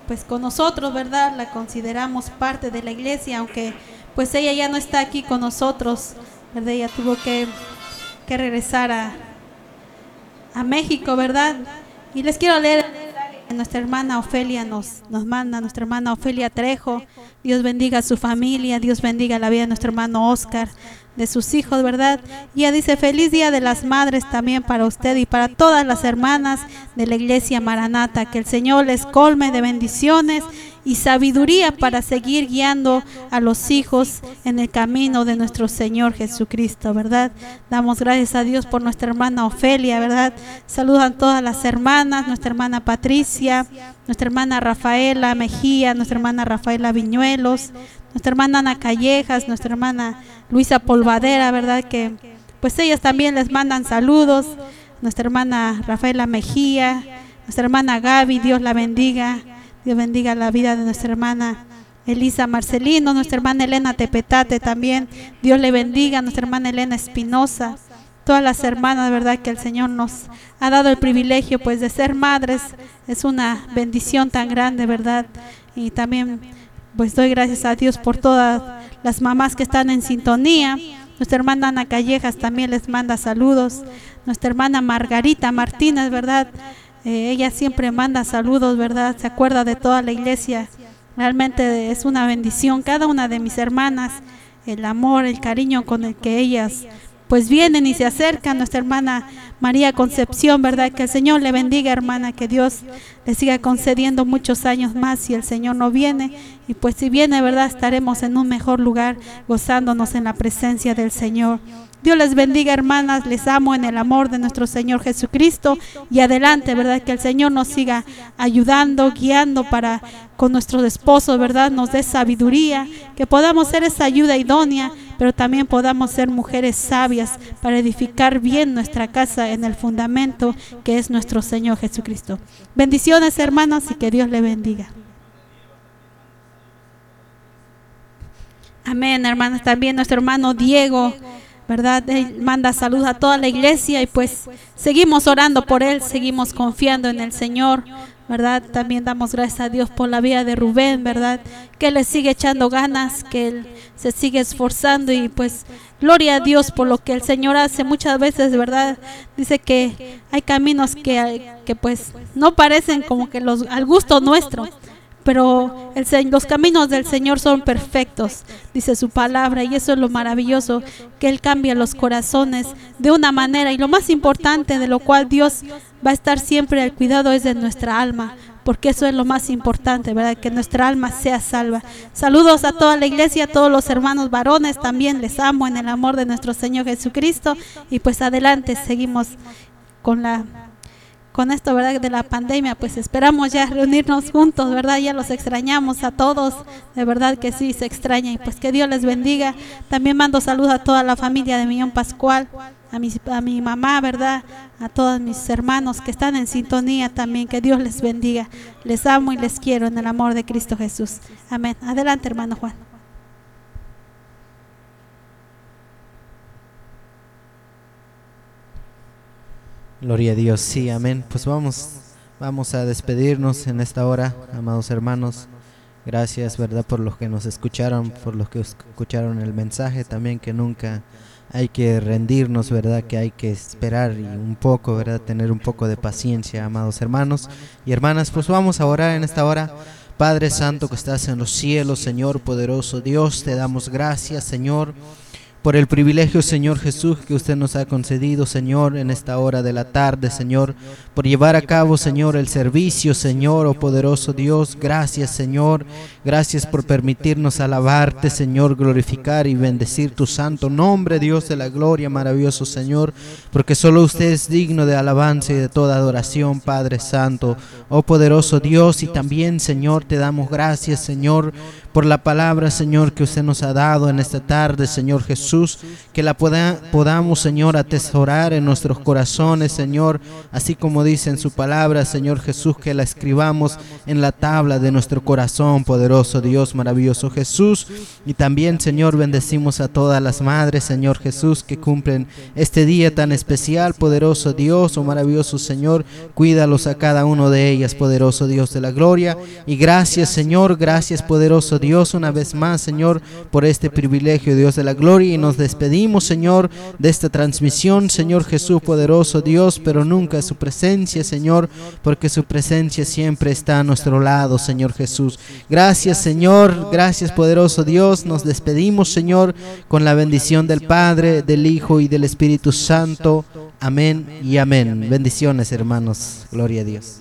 pues con nosotros, ¿verdad? La consideramos parte de la iglesia, aunque pues ella ya no está aquí con nosotros, ¿verdad? Ella tuvo que, que regresar a, a México, ¿verdad? Y les quiero leer nuestra hermana Ofelia nos, nos manda, nuestra hermana Ofelia Trejo. Dios bendiga a su familia, Dios bendiga la vida de nuestro hermano Oscar, de sus hijos, ¿verdad? Y ella dice, feliz día de las madres también para usted y para todas las hermanas de la iglesia Maranata. Que el Señor les colme de bendiciones y sabiduría para seguir guiando a los hijos en el camino de nuestro Señor Jesucristo, ¿verdad? Damos gracias a Dios por nuestra hermana Ofelia, ¿verdad? Saludan todas las hermanas, nuestra hermana Patricia, nuestra hermana Rafaela Mejía, nuestra hermana Rafaela Viñuelos, nuestra hermana Ana Callejas, nuestra hermana Luisa Polvadera, ¿verdad? Que pues ellas también les mandan saludos, nuestra hermana Rafaela Mejía, nuestra hermana Gaby, Dios la bendiga. Dios bendiga la vida de nuestra hermana Elisa Marcelino, nuestra hermana Elena Tepetate también. Dios le bendiga, nuestra hermana Elena Espinosa. Todas las hermanas, verdad, que el Señor nos ha dado el privilegio, pues, de ser madres. Es una bendición tan grande, verdad. Y también, pues, doy gracias a Dios por todas las mamás que están en sintonía. Nuestra hermana Ana Callejas también les manda saludos. Nuestra hermana Margarita Martínez, ¿verdad? Eh, ella siempre manda saludos, ¿verdad? Se acuerda de toda la iglesia. Realmente es una bendición cada una de mis hermanas, el amor, el cariño con el que ellas pues vienen y se acercan. Nuestra hermana María Concepción, ¿verdad? Que el Señor le bendiga, hermana, que Dios le siga concediendo muchos años más si el Señor no viene. Y pues si viene, ¿verdad? Estaremos en un mejor lugar gozándonos en la presencia del Señor. Dios les bendiga, hermanas. Les amo en el amor de nuestro Señor Jesucristo. Y adelante, ¿verdad? Que el Señor nos siga ayudando, guiando para con nuestros esposos, ¿verdad? Nos dé sabiduría. Que podamos ser esa ayuda idónea, pero también podamos ser mujeres sabias para edificar bien nuestra casa en el fundamento que es nuestro Señor Jesucristo. Bendiciones, hermanas, y que Dios le bendiga. Amén, hermanas. También nuestro hermano Diego. ¿Verdad? Él manda salud a toda la iglesia y pues seguimos orando por él, seguimos confiando en el Señor, ¿verdad? También damos gracias a Dios por la vida de Rubén, ¿verdad? Que le sigue echando ganas, que él se sigue esforzando y pues gloria a Dios por lo que el Señor hace muchas veces, ¿verdad? Dice que hay caminos que, que pues no parecen como que los al gusto nuestro, pero el, los caminos del Señor son perfectos, dice su palabra, y eso es lo maravilloso, que Él cambia los corazones de una manera, y lo más importante de lo cual Dios va a estar siempre al cuidado es de nuestra alma, porque eso es lo más importante, ¿verdad? Que nuestra alma sea salva. Saludos a toda la iglesia, a todos los hermanos varones, también les amo en el amor de nuestro Señor Jesucristo, y pues adelante seguimos con la con esto, ¿verdad? De la pandemia, pues esperamos ya reunirnos juntos, ¿verdad? Ya los extrañamos a todos, de verdad que sí, se extraña y pues que Dios les bendiga. También mando saludos a toda la familia de Millón Pascual, a mi, a mi mamá, ¿verdad? A todos mis hermanos que están en sintonía también, que Dios les bendiga. Les amo y les quiero en el amor de Cristo Jesús. Amén. Adelante, hermano Juan. Gloria a Dios, sí, amén. Pues vamos, vamos a despedirnos en esta hora, amados hermanos. Gracias, ¿verdad? Por los que nos escucharon, por los que escucharon el mensaje, también que nunca hay que rendirnos, ¿verdad? Que hay que esperar y un poco, ¿verdad? Tener un poco de paciencia, amados hermanos y hermanas. Pues vamos a orar en esta hora. Padre Santo que estás en los cielos, Señor poderoso Dios, te damos gracias, Señor por el privilegio, Señor Jesús, que usted nos ha concedido, Señor, en esta hora de la tarde, Señor, por llevar a cabo, Señor, el servicio, Señor, oh poderoso Dios. Gracias, Señor. Gracias por permitirnos alabarte, Señor, glorificar y bendecir tu santo nombre, Dios de la gloria, maravilloso Señor, porque solo usted es digno de alabanza y de toda adoración, Padre Santo, oh poderoso Dios, y también, Señor, te damos gracias, Señor, por la palabra, Señor, que usted nos ha dado en esta tarde, Señor Jesús, que la poda- podamos, Señor, atesorar en nuestros corazones, Señor, así como dice en su palabra, Señor Jesús, que la escribamos en la tabla de nuestro corazón, poderoso Dios, maravilloso Jesús. Y también, Señor, bendecimos a todas las madres, Señor Jesús, que cumplen este día tan especial, poderoso Dios, oh maravilloso Señor, cuídalos a cada uno de ellas, poderoso Dios de la gloria. Y gracias, Señor, gracias, poderoso Dios, una vez más, Señor, por este privilegio, Dios de la gloria. Y nos despedimos, Señor, de esta transmisión, Señor Jesús, poderoso Dios, pero nunca su presencia, Señor, porque su presencia siempre está a nuestro lado, Señor Jesús. Gracias, Señor, gracias, poderoso Dios. Nos despedimos, Señor, con la bendición del Padre, del Hijo y del Espíritu Santo. Amén y amén. Bendiciones, hermanos. Gloria a Dios.